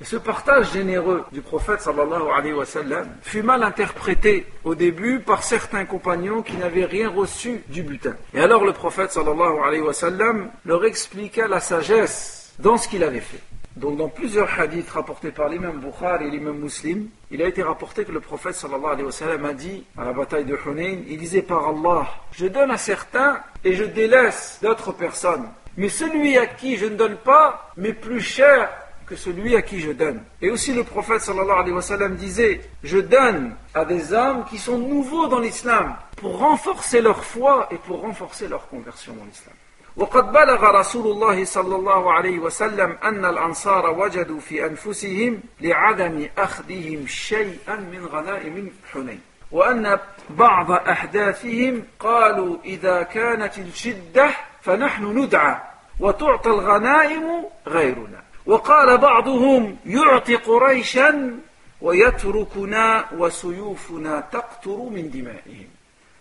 Speaker 1: Et ce partage généreux du prophète sallallahu alayhi wa sallam fut mal interprété au début par certains compagnons qui n'avaient rien reçu du butin. Et alors le prophète sallallahu alayhi wa sallam leur expliqua la sagesse dans ce qu'il avait fait. Donc dans plusieurs hadiths rapportés par l'imam Bukhari et l'imam Muslim, il a été rapporté que le prophète sallallahu alayhi wa sallam a dit à la bataille de Hunayn, il disait par Allah, je donne à certains et je délaisse d'autres personnes. Mais celui à qui je ne donne pas m'est plus cher que celui à qui je donne. Et aussi le prophète sallallahu alayhi wa sallam disait, je donne à des hommes qui sont nouveaux dans l'islam pour renforcer leur foi et pour renforcer leur conversion dans l'islam. وقد بلغ رسول الله صلى الله عليه وسلم أن الأنصار وجدوا في أنفسهم لعدم أخذهم شيئا من غنائم حنين وأن بعض أحداثهم قالوا إذا كانت الشدة فنحن ندعى وتعطى الغنائم غيرنا وقال بعضهم يعطي قريشا ويتركنا وسيوفنا تقطر من دمائهم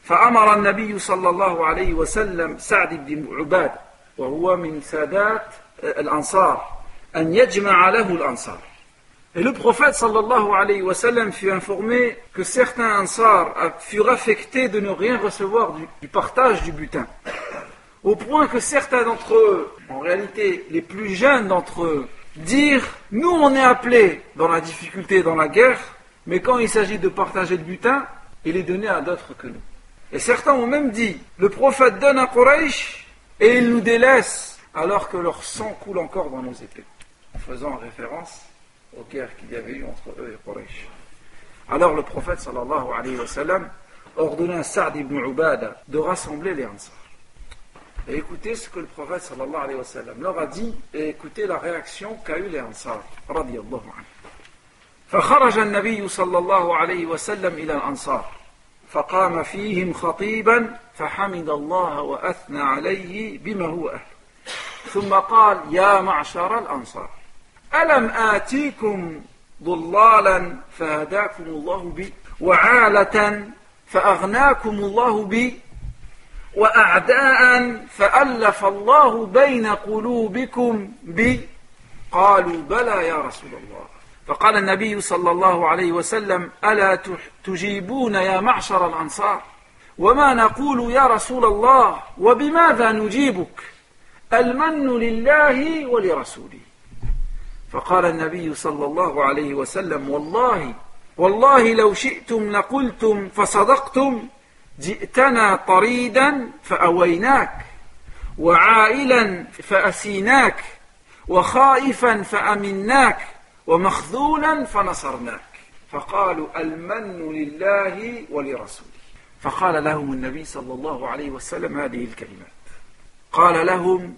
Speaker 1: فأمر النبي صلى الله عليه وسلم سعد بن عباد وهو من سادات الأنصار أن يجمع له الأنصار Et le prophète sallallahu alayhi wa sallam fut informé que certains ansars furent affectés de ne rien recevoir du, du partage du butin. Au point que certains d'entre eux, en réalité les plus jeunes d'entre eux, dire nous on est appelés dans la difficulté, dans la guerre, mais quand il s'agit de partager le butin, il est donné à d'autres que nous. Et certains ont même dit le prophète donne à Quraysh et il nous délaisse alors que leur sang coule encore dans nos épées, en faisant référence aux guerres qu'il y avait eu entre eux et Quraysh. Alors le prophète sallallahu alayhi wa sallam ordonna à Sa'd ibn Ubada de rassembler les Ansar. Et écoutez ce que le prophète sallallahu alayhi wa sallam leur a dit et écoutez la réaction qu'a eu les Ansar radiyallahu anhu. فخرج النبي صلى الله عليه وسلم إلى الأنصار فقام فيهم خطيبا فحمد الله وأثنى عليه بما هو أهل ثم قال يا معشر الأنصار ألم آتيكم ضلالا فهداكم الله بي وعالة فأغناكم الله بي وأعداء فألف الله بين قلوبكم بي قالوا بلى يا رسول الله. فقال النبي صلى الله عليه وسلم ألا تجيبون يا معشر الأنصار؟ وما نقول يا رسول الله وبماذا نجيبك؟ المن لله ولرسوله. فقال النبي صلى الله عليه وسلم والله والله لو شئتم لقلتم فصدقتم جئتنا طريدا فأويناك وعائلا فأسيناك وخائفا فأمناك ومخذولا فنصرناك. فقالوا المن لله ولرسوله. فقال لهم النبي صلى الله عليه وسلم هذه الكلمات. قال لهم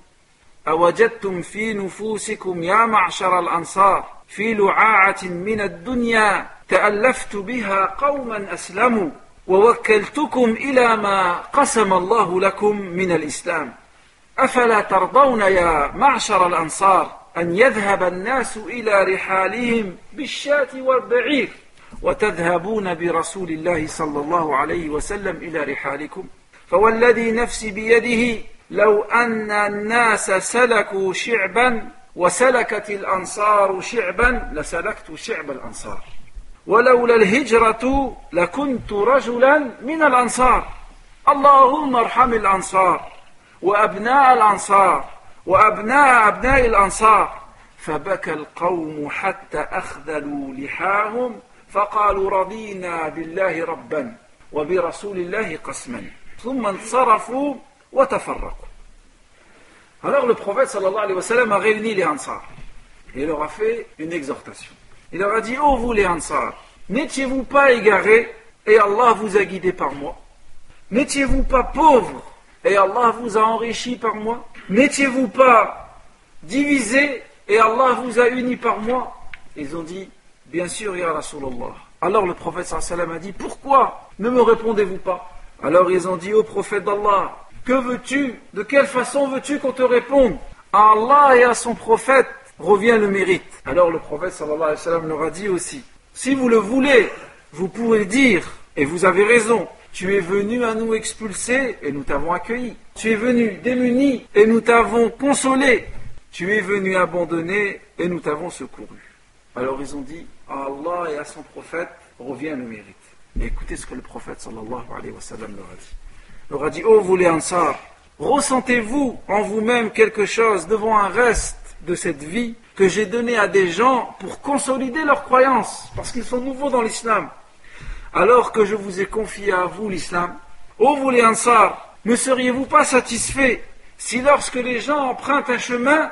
Speaker 1: أوجدتم في نفوسكم يا معشر الأنصار في لعاعة من الدنيا تألفت بها قوما أسلموا. ووكلتكم إلى ما قسم الله لكم من الإسلام. أفلا ترضون يا معشر الأنصار أن يذهب الناس إلى رحالهم بالشاة والبعير وتذهبون برسول الله صلى الله عليه وسلم إلى رحالكم؟ فوالذي نفسي بيده لو أن الناس سلكوا شعبا وسلكت الأنصار شعبا لسلكت شعب الأنصار. ولولا الهجرة لكنت رجلا من الأنصار. اللهم ارحم الأنصار وأبناء الأنصار وأبناء أبناء الأنصار. فبكى القوم حتى أخذلوا لحاهم فقالوا رضينا بالله ربا وبرسول الله قسما. ثم انصرفوا وتفرقوا. Alors le prophète sallallahu alayhi wa sallam a réuni les Ansar et leur a fait une exhortation. Il leur a dit, ô oh, vous les Ansar, n'étiez-vous pas égarés et Allah vous a guidé par moi? N'étiez-vous pas pauvres et Allah vous a enrichi par moi? N'étiez-vous pas divisés et Allah vous a unis par moi? Ils ont dit, bien sûr, Ya Rasulallah. Alors le prophète sallam a dit, pourquoi ne me répondez-vous pas? Alors ils ont dit au prophète d'Allah, que veux-tu? De quelle façon veux-tu qu'on te réponde? À Allah et à son prophète revient le mérite. Alors le prophète sallallahu alayhi wa sallam leur a dit aussi, si vous le voulez, vous pouvez dire, et vous avez raison, tu es venu à nous expulser et nous t'avons accueilli. Tu es venu démuni et nous t'avons consolé. Tu es venu abandonner et nous t'avons secouru. Alors ils ont dit, à Allah et à son prophète revient le mérite. Mais écoutez ce que le prophète sallallahu alayhi wa sallam leur a dit. Leur a dit, oh vous les Ansar, ressentez-vous en vous-même quelque chose devant un reste de cette vie que j'ai donnée à des gens pour consolider leur croyance, parce qu'ils sont nouveaux dans l'islam. Alors que je vous ai confié à vous l'islam, ô vous les Ansar, ne seriez-vous pas satisfaits si lorsque les gens empruntent un chemin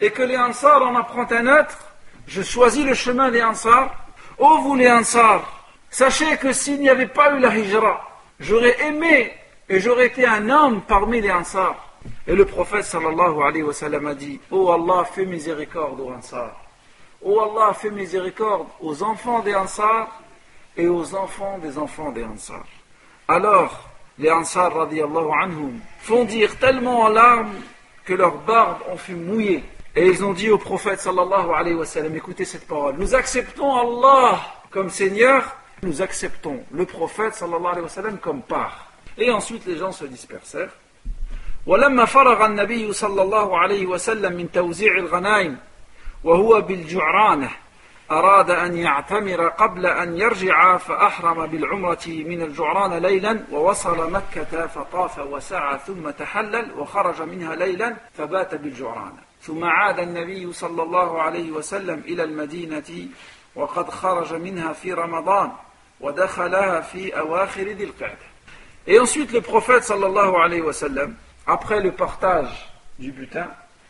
Speaker 1: et que les Ansar en empruntent un autre, je choisis le chemin des Ansar? Ô vous les Ansar, sachez que s'il n'y avait pas eu la Hijra, j'aurais aimé et j'aurais été un homme parmi les Ansar. Et le prophète sallallahu alayhi wa sallam a dit Ô Allah, fais miséricorde aux Ansar. Ô Allah, fais miséricorde aux enfants des Ansar et aux enfants des enfants des Ansar. Alors, les Ansar radiallahu anhum fondirent tellement en larmes que leurs barbes ont fut mouillées. Et ils ont dit au prophète sallallahu alayhi wa sallam Écoutez cette parole Nous acceptons Allah comme Seigneur, nous acceptons le prophète sallallahu alayhi wa sallam comme part. Et ensuite les gens se dispersèrent. ولما فرغ النبي صلى الله عليه وسلم من توزيع الغنائم وهو بالجعرانة أراد أن يعتمر قبل أن يرجع فأحرم بالعمرة من الجعرانة ليلا ووصل مكة فطاف وسعى ثم تحلل وخرج منها ليلا فبات بالجعرانة ثم عاد النبي صلى الله عليه وسلم إلى المدينة وقد خرج منها في رمضان ودخلها في أواخر ذي القعدة. Et ensuite le prophète sallallahu alayhi wa sallam après le partage du butin,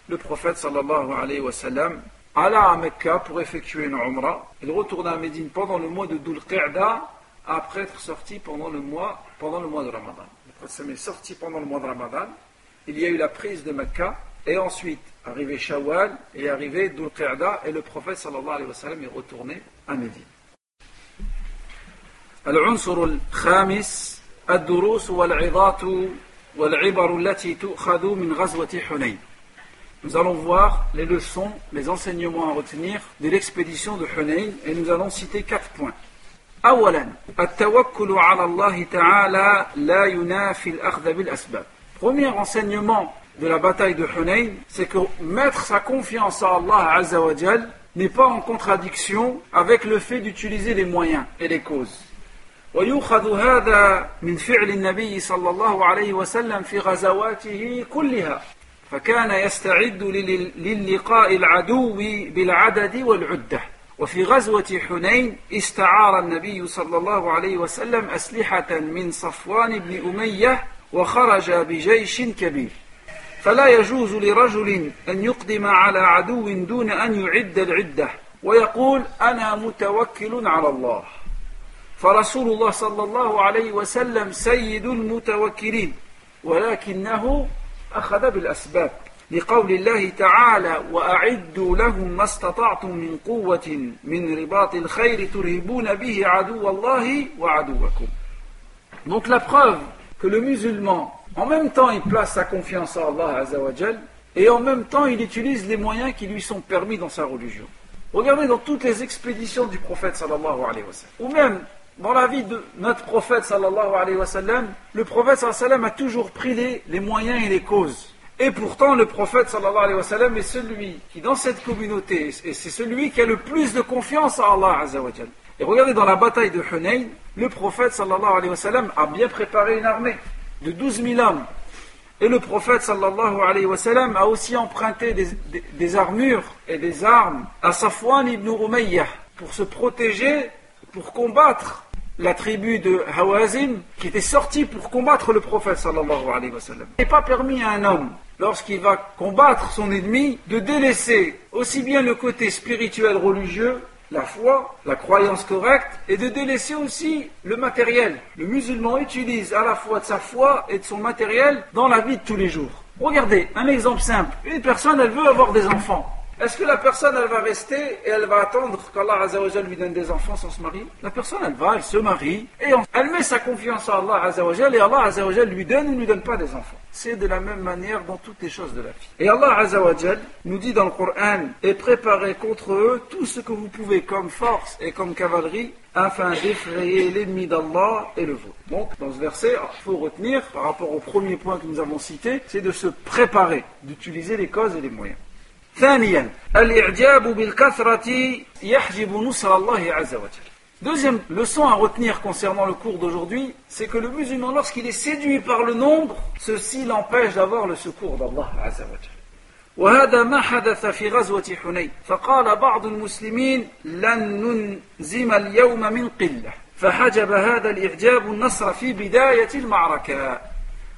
Speaker 1: le prophète sallallahu alayhi wa sallam alla à Mecca pour effectuer une umrah. Il retourna à Médine pendant le mois de Dhul Qa'da après être sorti pendant le mois, pendant le mois de Ramadan. Le prophète est sorti pendant le mois de Ramadan. Il y a eu la prise de Mecca et ensuite arrivé Shawwal et arrivé Dhul Qa'da et le prophète sallallahu alayhi wa sallam est retourné à Médine. العنصر الخامس الدروس والعظات nous allons voir les leçons, les enseignements à retenir de l'expédition de Hunayn et nous allons citer quatre points. Premier enseignement de la bataille de Hunayn, c'est que mettre sa confiance à Allah n'est pas en contradiction avec le fait d'utiliser les moyens et les causes. ويؤخذ هذا من فعل النبي صلى الله عليه وسلم في غزواته كلها فكان يستعد للقاء العدو بالعدد والعدة. وفي غزوة حنين استعار النبي صلى الله عليه وسلم أسلحة من صفوان بن أمية وخرج بجيش كبير. فلا يجوز لرجل أن يقدم على عدو دون أن يعد العدة ويقول أنا متوكل على الله. فرسول الله صلى الله عليه وسلم سيد المتوكلين ولكنه أخذ بالأسباب لقول الله تعالى وأعدوا لهم ما استطعتم من قوة من رباط الخير ترهبون به عدو الله وعدوكم Donc la preuve que le musulman, en même temps, il place sa confiance à Allah Azzawajal, et en même temps, il utilise les moyens qui lui sont permis dans sa religion. Regardez dans toutes les expéditions du prophète sallallahu alayhi wa sallam, ou même dans la vie de notre prophète sallallahu alayhi wa sallam, le prophète sallallahu a toujours pris les, moyens et les causes. Et pourtant, le prophète sallallahu alayhi wa sallam est celui qui, dans cette communauté, et c'est celui qui a le plus de confiance à Allah azawajal. Et regardez dans la bataille de Hunayn, le prophète sallallahu alayhi wa sallam a bien préparé une armée de 12 000 hommes. Et le prophète sallallahu alayhi wa sallam a aussi emprunté des armures et des armes à Safwan ibn Umayyah pour se protéger pour combattre la tribu de Hawazin qui était sortie pour combattre le prophète sallallahu alayhi wa sallam. Il n'est pas permis à un homme, lorsqu'il va combattre son ennemi, de délaisser aussi bien le côté spirituel religieux, la foi, la croyance correcte, et de délaisser aussi le matériel. Le musulman utilise à la fois de sa foi et de son matériel dans la vie de tous les jours. Regardez, un exemple simple. Une personne, elle veut avoir des enfants. Est-ce que la personne, elle va rester et elle va attendre qu'Allah lui donne des enfants sans se marier? La personne, elle va, elle se marie et elle met sa confiance à Allah Azzawajal et Allah lui donne ou ne lui donne pas des enfants. C'est de la même manière dans toutes les choses de la vie. Et Allah Azzawajal nous dit dans le Coran et préparez contre eux tout ce que vous pouvez comme force et comme cavalerie afin d'effrayer l'ennemi d'Allah et le vôtre. Donc, dans ce verset, il faut retenir, par rapport au premier point que nous avons cité, c'est de se préparer, d'utiliser les causes et les moyens. ثانيا الإعجاب بالكثرة يحجب نصر الله عز وجل Deuxième leçon à retenir concernant le cours d'aujourd'hui, c'est que le musulman, lorsqu'il est séduit par le nombre, ceci l'empêche d'avoir le secours d'Allah. وهذا ما حدث في غزوة حنين فقال بعض المسلمين لن ننزم اليوم من قلة فحجب هذا الإعجاب النصر في بداية المعركة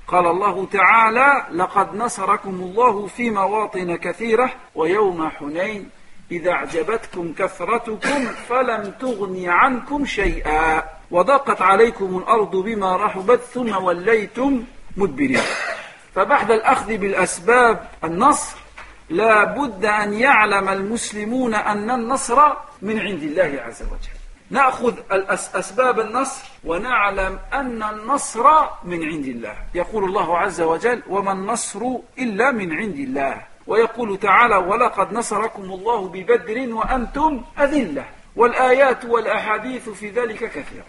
Speaker 1: قال الله تعالى لقد نصركم الله في مواطن كثيرة ويوم حنين إذا أعجبتكم كثرتكم فلم تغني عنكم شيئا. وضاقت عليكم الأرض بما رحبت ثم وليتم مدبرين. فبعد الأخذ بالأسباب النصر لا بد أن يعلم المسلمون أن النصر من عند الله عز وجل. نأخذ أسباب النصر ونعلم أن النصر من عند الله يقول الله عز وجل وما النصر إلا من عند الله ويقول تعالى ولقد نصركم الله ببدر وأنتم أذلة والآيات والأحاديث في ذلك كثيرة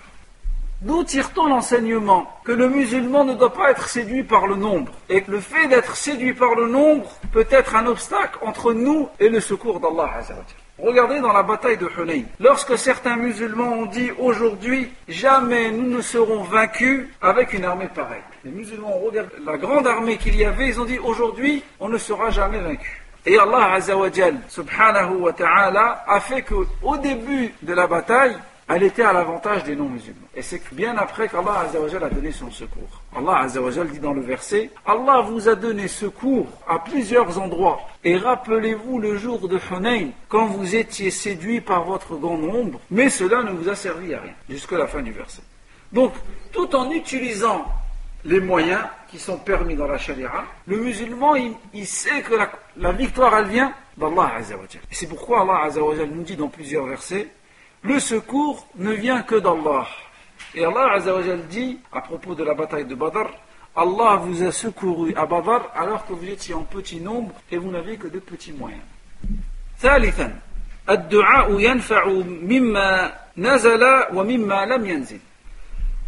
Speaker 1: D'où tire-t-on l'enseignement que le musulman ne doit pas être séduit par le nombre et que le fait d'être séduit par le nombre peut être un obstacle entre nous et le secours d'Allah Regardez dans la bataille de Hunayn. Lorsque certains musulmans ont dit aujourd'hui, jamais nous ne serons vaincus avec une armée pareille. Les musulmans ont la grande armée qu'il y avait, ils ont dit aujourd'hui, on ne sera jamais vaincu. Et Allah Azzawajal, subhanahu wa ta'ala, a fait qu'au début de la bataille, elle était à l'avantage des non-musulmans. Et c'est bien après qu'Allah Azzawajal a donné son secours. Allah Azzawajal dit dans le verset Allah vous a donné secours à plusieurs endroits. Et rappelez-vous le jour de Hunayn, quand vous étiez séduits par votre grand nombre, mais cela ne vous a servi à rien. Jusqu'à la fin du verset. Donc, tout en utilisant les moyens qui sont permis dans la charia, le musulman, il, sait que la, victoire, elle vient d'Allah Azzawajal. Et c'est pourquoi Allah Azzawajal nous dit dans plusieurs versets le secours ne vient que d'Allah. Et Allah Azzawajal dit, à propos de la bataille de Badr, Allah vous a secouru à Badr alors que vous étiez en petit nombre et vous n'aviez que de petits moyens. ثالثا الدعاء ينفع مما نزل ومما لم ينزل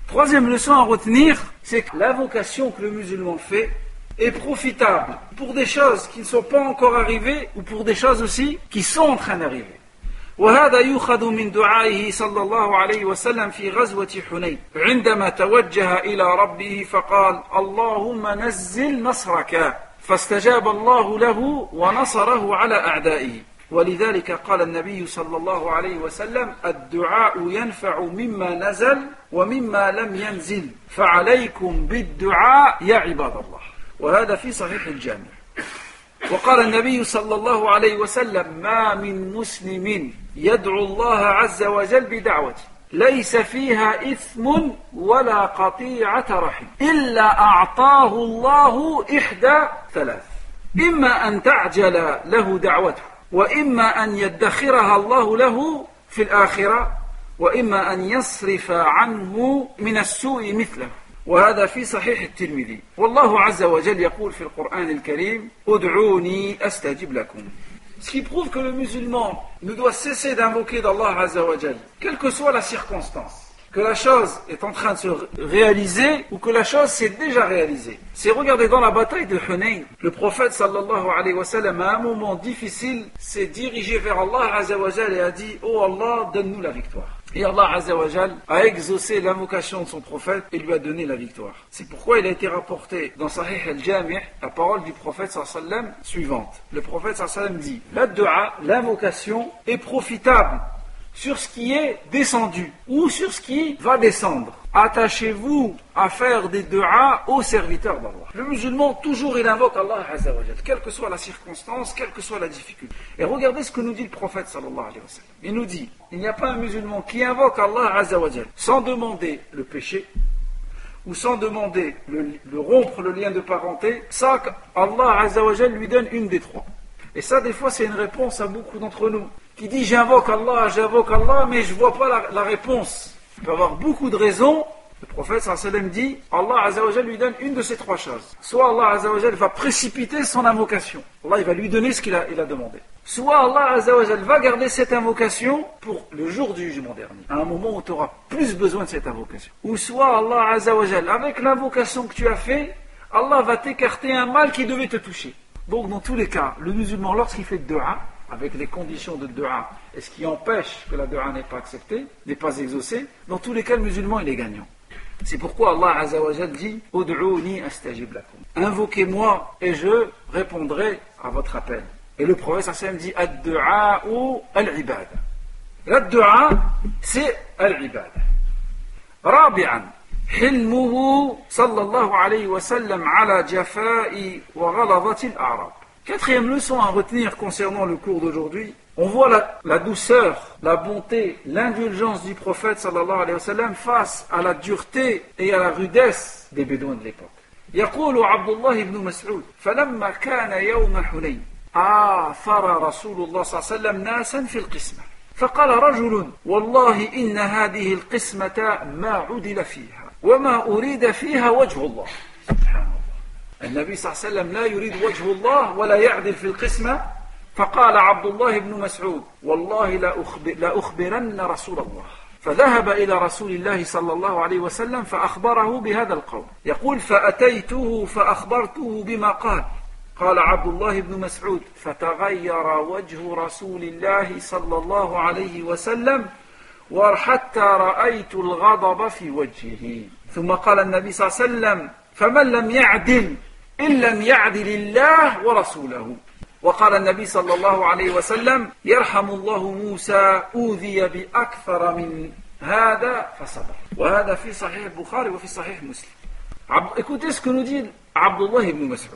Speaker 1: Troisième leçon à retenir, c'est que l'invocation que le musulman fait est profitable pour des choses qui ne sont pas encore arrivées ou pour des choses aussi qui sont en train d'arriver. وهذا يؤخذ من دعائه صلى الله عليه وسلم في غزوة حنين. عندما توجه إلى ربه فقال اللهم نزل نصرك. فاستجاب الله له ونصره على أعدائه. ولذلك قال النبي صلى الله عليه وسلم الدعاء ينفع مما نزل ومما لم ينزل فعليكم بالدعاء يا عباد الله. وهذا في صحيح الجامع. وقال النبي صلى الله عليه وسلم ما من مسلم يدعو الله عز وجل بدعوته. ليس فيها إثم ولا قطيعة رحم. إلا أعطاه الله إحدى ثلاث. إما أن تعجل له دعوته وإما أن يدخرها الله له في الآخرة وإما أن يصرف عنه من السوء مثله. وهذا في صحيح الترمذي. والله عز وجل يقول في القرآن الكريم ادعوني أستجب لكم. Ce qui prouve que le musulman ne doit cesser d'invoquer d'Allah Azzawajal, quelle que soit la circonstance. que la chose est en train de se réaliser ou que la chose s'est déjà réalisée. C'est regarder dans la bataille de Hunayn, le prophète sallallahu alayhi wa sallam, à un moment difficile, s'est dirigé vers Allah azawajal et a dit Oh Allah, donne-nous la victoire. Et Allah azawajal a exaucé l'invocation de son prophète et lui a donné la victoire. C'est pourquoi il a été rapporté dans Sahih al-Jami' la parole du prophète sallallahu suivante. Le prophète sallallahu dit La dua, l'invocation, est profitable sur ce qui est descendu ou sur ce qui va descendre. Attachez-vous à faire des du'a aux serviteurs d'Allah. Le musulman, toujours, il invoque Allah Azzawajal, quelle que soit la circonstance, quelle que soit la difficulté. Et regardez ce que nous dit le prophète sallallahu alayhi wa sallam. Il nous dit, il n'y a pas un musulman qui invoque Allah Azzawajal sans demander le péché ou sans demander le, rompre le lien de parenté, ça, Allah lui donne une des trois. Et ça, des fois, c'est une réponse à beaucoup d'entre nous qui dit j'invoque Allah, j'invoque Allah, mais je ne vois pas la, réponse. Il peut avoir beaucoup de raisons. Le prophète sallam dit Allah Azzawajal lui donne une de ces trois choses. Soit Allah Azzawajal va précipiter son invocation. Allah il va lui donner ce qu'il a, demandé. Soit Allah Azzawajal va garder cette invocation pour le jour du jugement dernier, à un moment où tu auras plus besoin de cette invocation. Ou soit Allah Azzawajal, avec l'invocation que tu as fait, Allah va t'écarter un mal qui devait te toucher. Donc dans tous les cas, le musulman lorsqu'il fait dua, avec les conditions de dua et ce qui empêche que la dua n'est pas acceptée, n'est pas exaucée, dans tous les cas, le musulman, il est gagnant. C'est pourquoi Allah Azzawajal dit astajib lakum. Invoquez-moi et je répondrai à votre appel. Et le prophète sallam dit Ad-du'a ou al-ibada. La c'est al-ibada. رابعا حلمه صلى الله عليه وسلم على جفاء وغلظة الأعراب Quatrième leçon à retenir concernant le cours d'aujourd'hui, on voit la, la, douceur, la bonté, l'indulgence du prophète sallallahu alayhi wa sallam face à la dureté et à la rudesse des bédouins de l'époque. يقول عبد الله بن مسعود فلما كان يوم حنين آثر رسول الله صلى الله عليه وسلم ناسا في القسمة فقال رجل والله إن هذه القسمة ما عدل فيها وما أريد فيها وجه الله سبحان الله النبي صلى الله عليه وسلم لا يريد وجه الله ولا يعدل في القسمة فقال عبد الله بن مسعود والله لا أخبرن رسول الله. فذهب إلى رسول الله صلى الله عليه وسلم فأخبره بهذا القول. يقول فأتيته فأخبرته بما قال. قال عبد الله بن مسعود فتغير وجه رسول الله صلى الله عليه وسلم وحتى رأيت الغضب في وجهه. ثم قال النبي صلى الله عليه وسلم فمن لم يعدل إن لم يعدل الله ورسوله وقال النبي صلى الله عليه وسلم يرحم الله موسى أوذي بأكثر من هذا فصبر وهذا في صحيح البخاري وفي صحيح مسلم Écoutez ce que nous dit Abdullah ibn Mas'ud.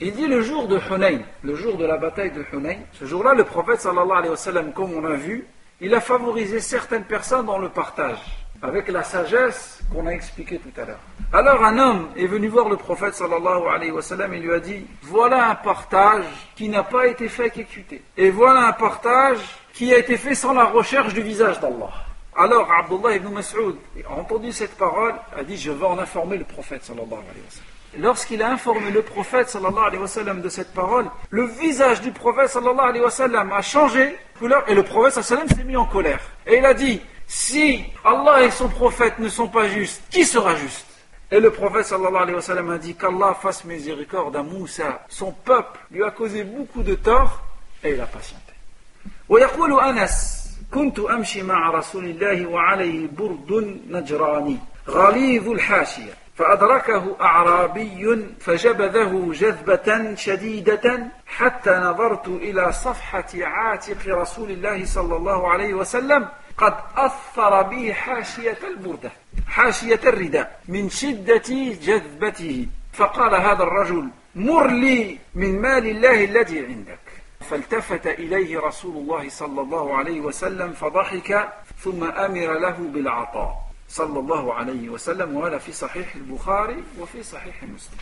Speaker 1: Il dit le jour de Hunayn, le jour de la bataille de Hunayn, ce jour-là, le prophète sallallahu alayhi wa sallam, comme on a vu, il a favorisé certaines personnes dans le partage, avec la sagesse qu'on a expliquée tout à l'heure. Alors un homme est venu voir le prophète sallallahu alayhi wa sallam et lui a dit Voilà un partage qui n'a pas été fait exécuter. Et voilà un partage qui a été fait sans la recherche du visage d'Allah. Alors Abdullah ibn Mas'ud a entendu cette parole, a dit Je vais en informer le prophète sallallahu alayhi wa sallam lorsqu'il a informé le prophète sallallahu alayhi wa sallam de cette parole, le visage du prophète sallallahu alayhi wa sallam a changé couleur et le prophète sallallahu alayhi wa sallam s'est mis en colère. Et il a dit, si Allah et son prophète ne sont pas justes, qui sera juste Et le prophète sallallahu alayhi wa sallam a dit qu'Allah fasse miséricorde à Moussa. Son peuple lui a causé beaucoup de tort et il a patienté. ويقول أنس كنت أمشي مع رسول الله وعليه برد نجراني غليظ الحاشية فأدركه أعرابي فجبذه جذبة شديدة حتى نظرت إلى صفحة عاتق رسول الله صلى الله عليه وسلم قد أثر به حاشية البردة حاشية الرداء من شدة جذبته. فقال هذا الرجل مر لي من مال الله الذي عندك. فالتفت إليه رسول الله صلى الله عليه وسلم فضحك ثم أمر له بالعطاء. صلى الله عليه وسلم وهذا في صحيح البخاري وفي صحيح مسلم.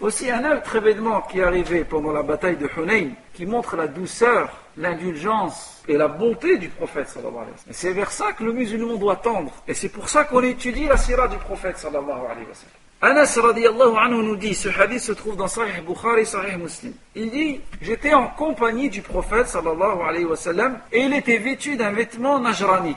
Speaker 1: Aussi un autre événement qui est arrivé pendant la bataille de Hunayn, qui montre la douceur l'indulgence et la bonté du prophète sallallahu alayhi wa sallam. C'est vers ça que le musulman doit tendre. Et c'est pour ça qu'on étudie la sirah du prophète sallallahu alayhi wa sallam. Anas radiallahu anhu nous dit, ce hadith se trouve dans Sahih Bukhari, Sahih Muslim. Il dit, j'étais en compagnie du prophète sallallahu alayhi wa sallam, et il était vêtu d'un vêtement najranite.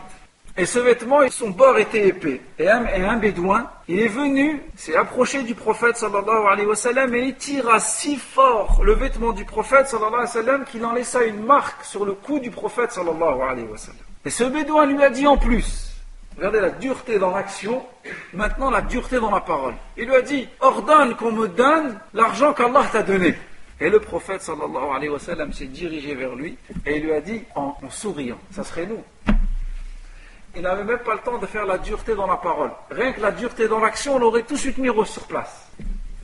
Speaker 1: Et ce vêtement, son bord était épais. Et un, bédouin, il est venu, s'est approché du prophète sallallahu alayhi wa sallam et il tira si fort le vêtement du prophète sallallahu alayhi wa sallam qu'il en laissa une marque sur le cou du prophète sallallahu alayhi wa sallam. Et ce bédouin lui a dit en plus, regardez la dureté dans l'action, maintenant la dureté dans la parole. Il lui a dit, ordonne qu'on me donne l'argent qu'Allah t'a donné. Et le prophète sallallahu alayhi wa sallam s'est dirigé vers lui et il lui a dit en souriant, ça serait nous il n'avait même pas le temps de faire la dureté dans la parole. Rien que la dureté dans l'action, on l'aurait tout de suite mis sur place.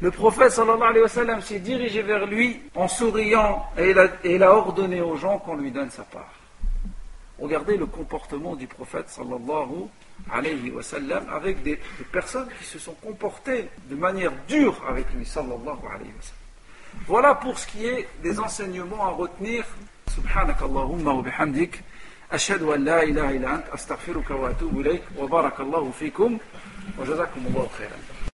Speaker 1: Le prophète sallallahu alayhi wa sallam s'est dirigé vers lui en souriant et il, a, ordonné aux gens qu'on lui donne sa part. Regardez le comportement du prophète sallallahu alayhi wa sallam avec des, personnes qui se sont comportées de manière dure avec lui sallallahu alayhi wa sallam. Voilà pour ce qui est des enseignements à retenir. Subhanakallahumma wa bihamdik. أشهد أن لا إله إلا أنت أستغفرك وأتوب إليك وبارك الله فيكم وجزاكم الله خيرا.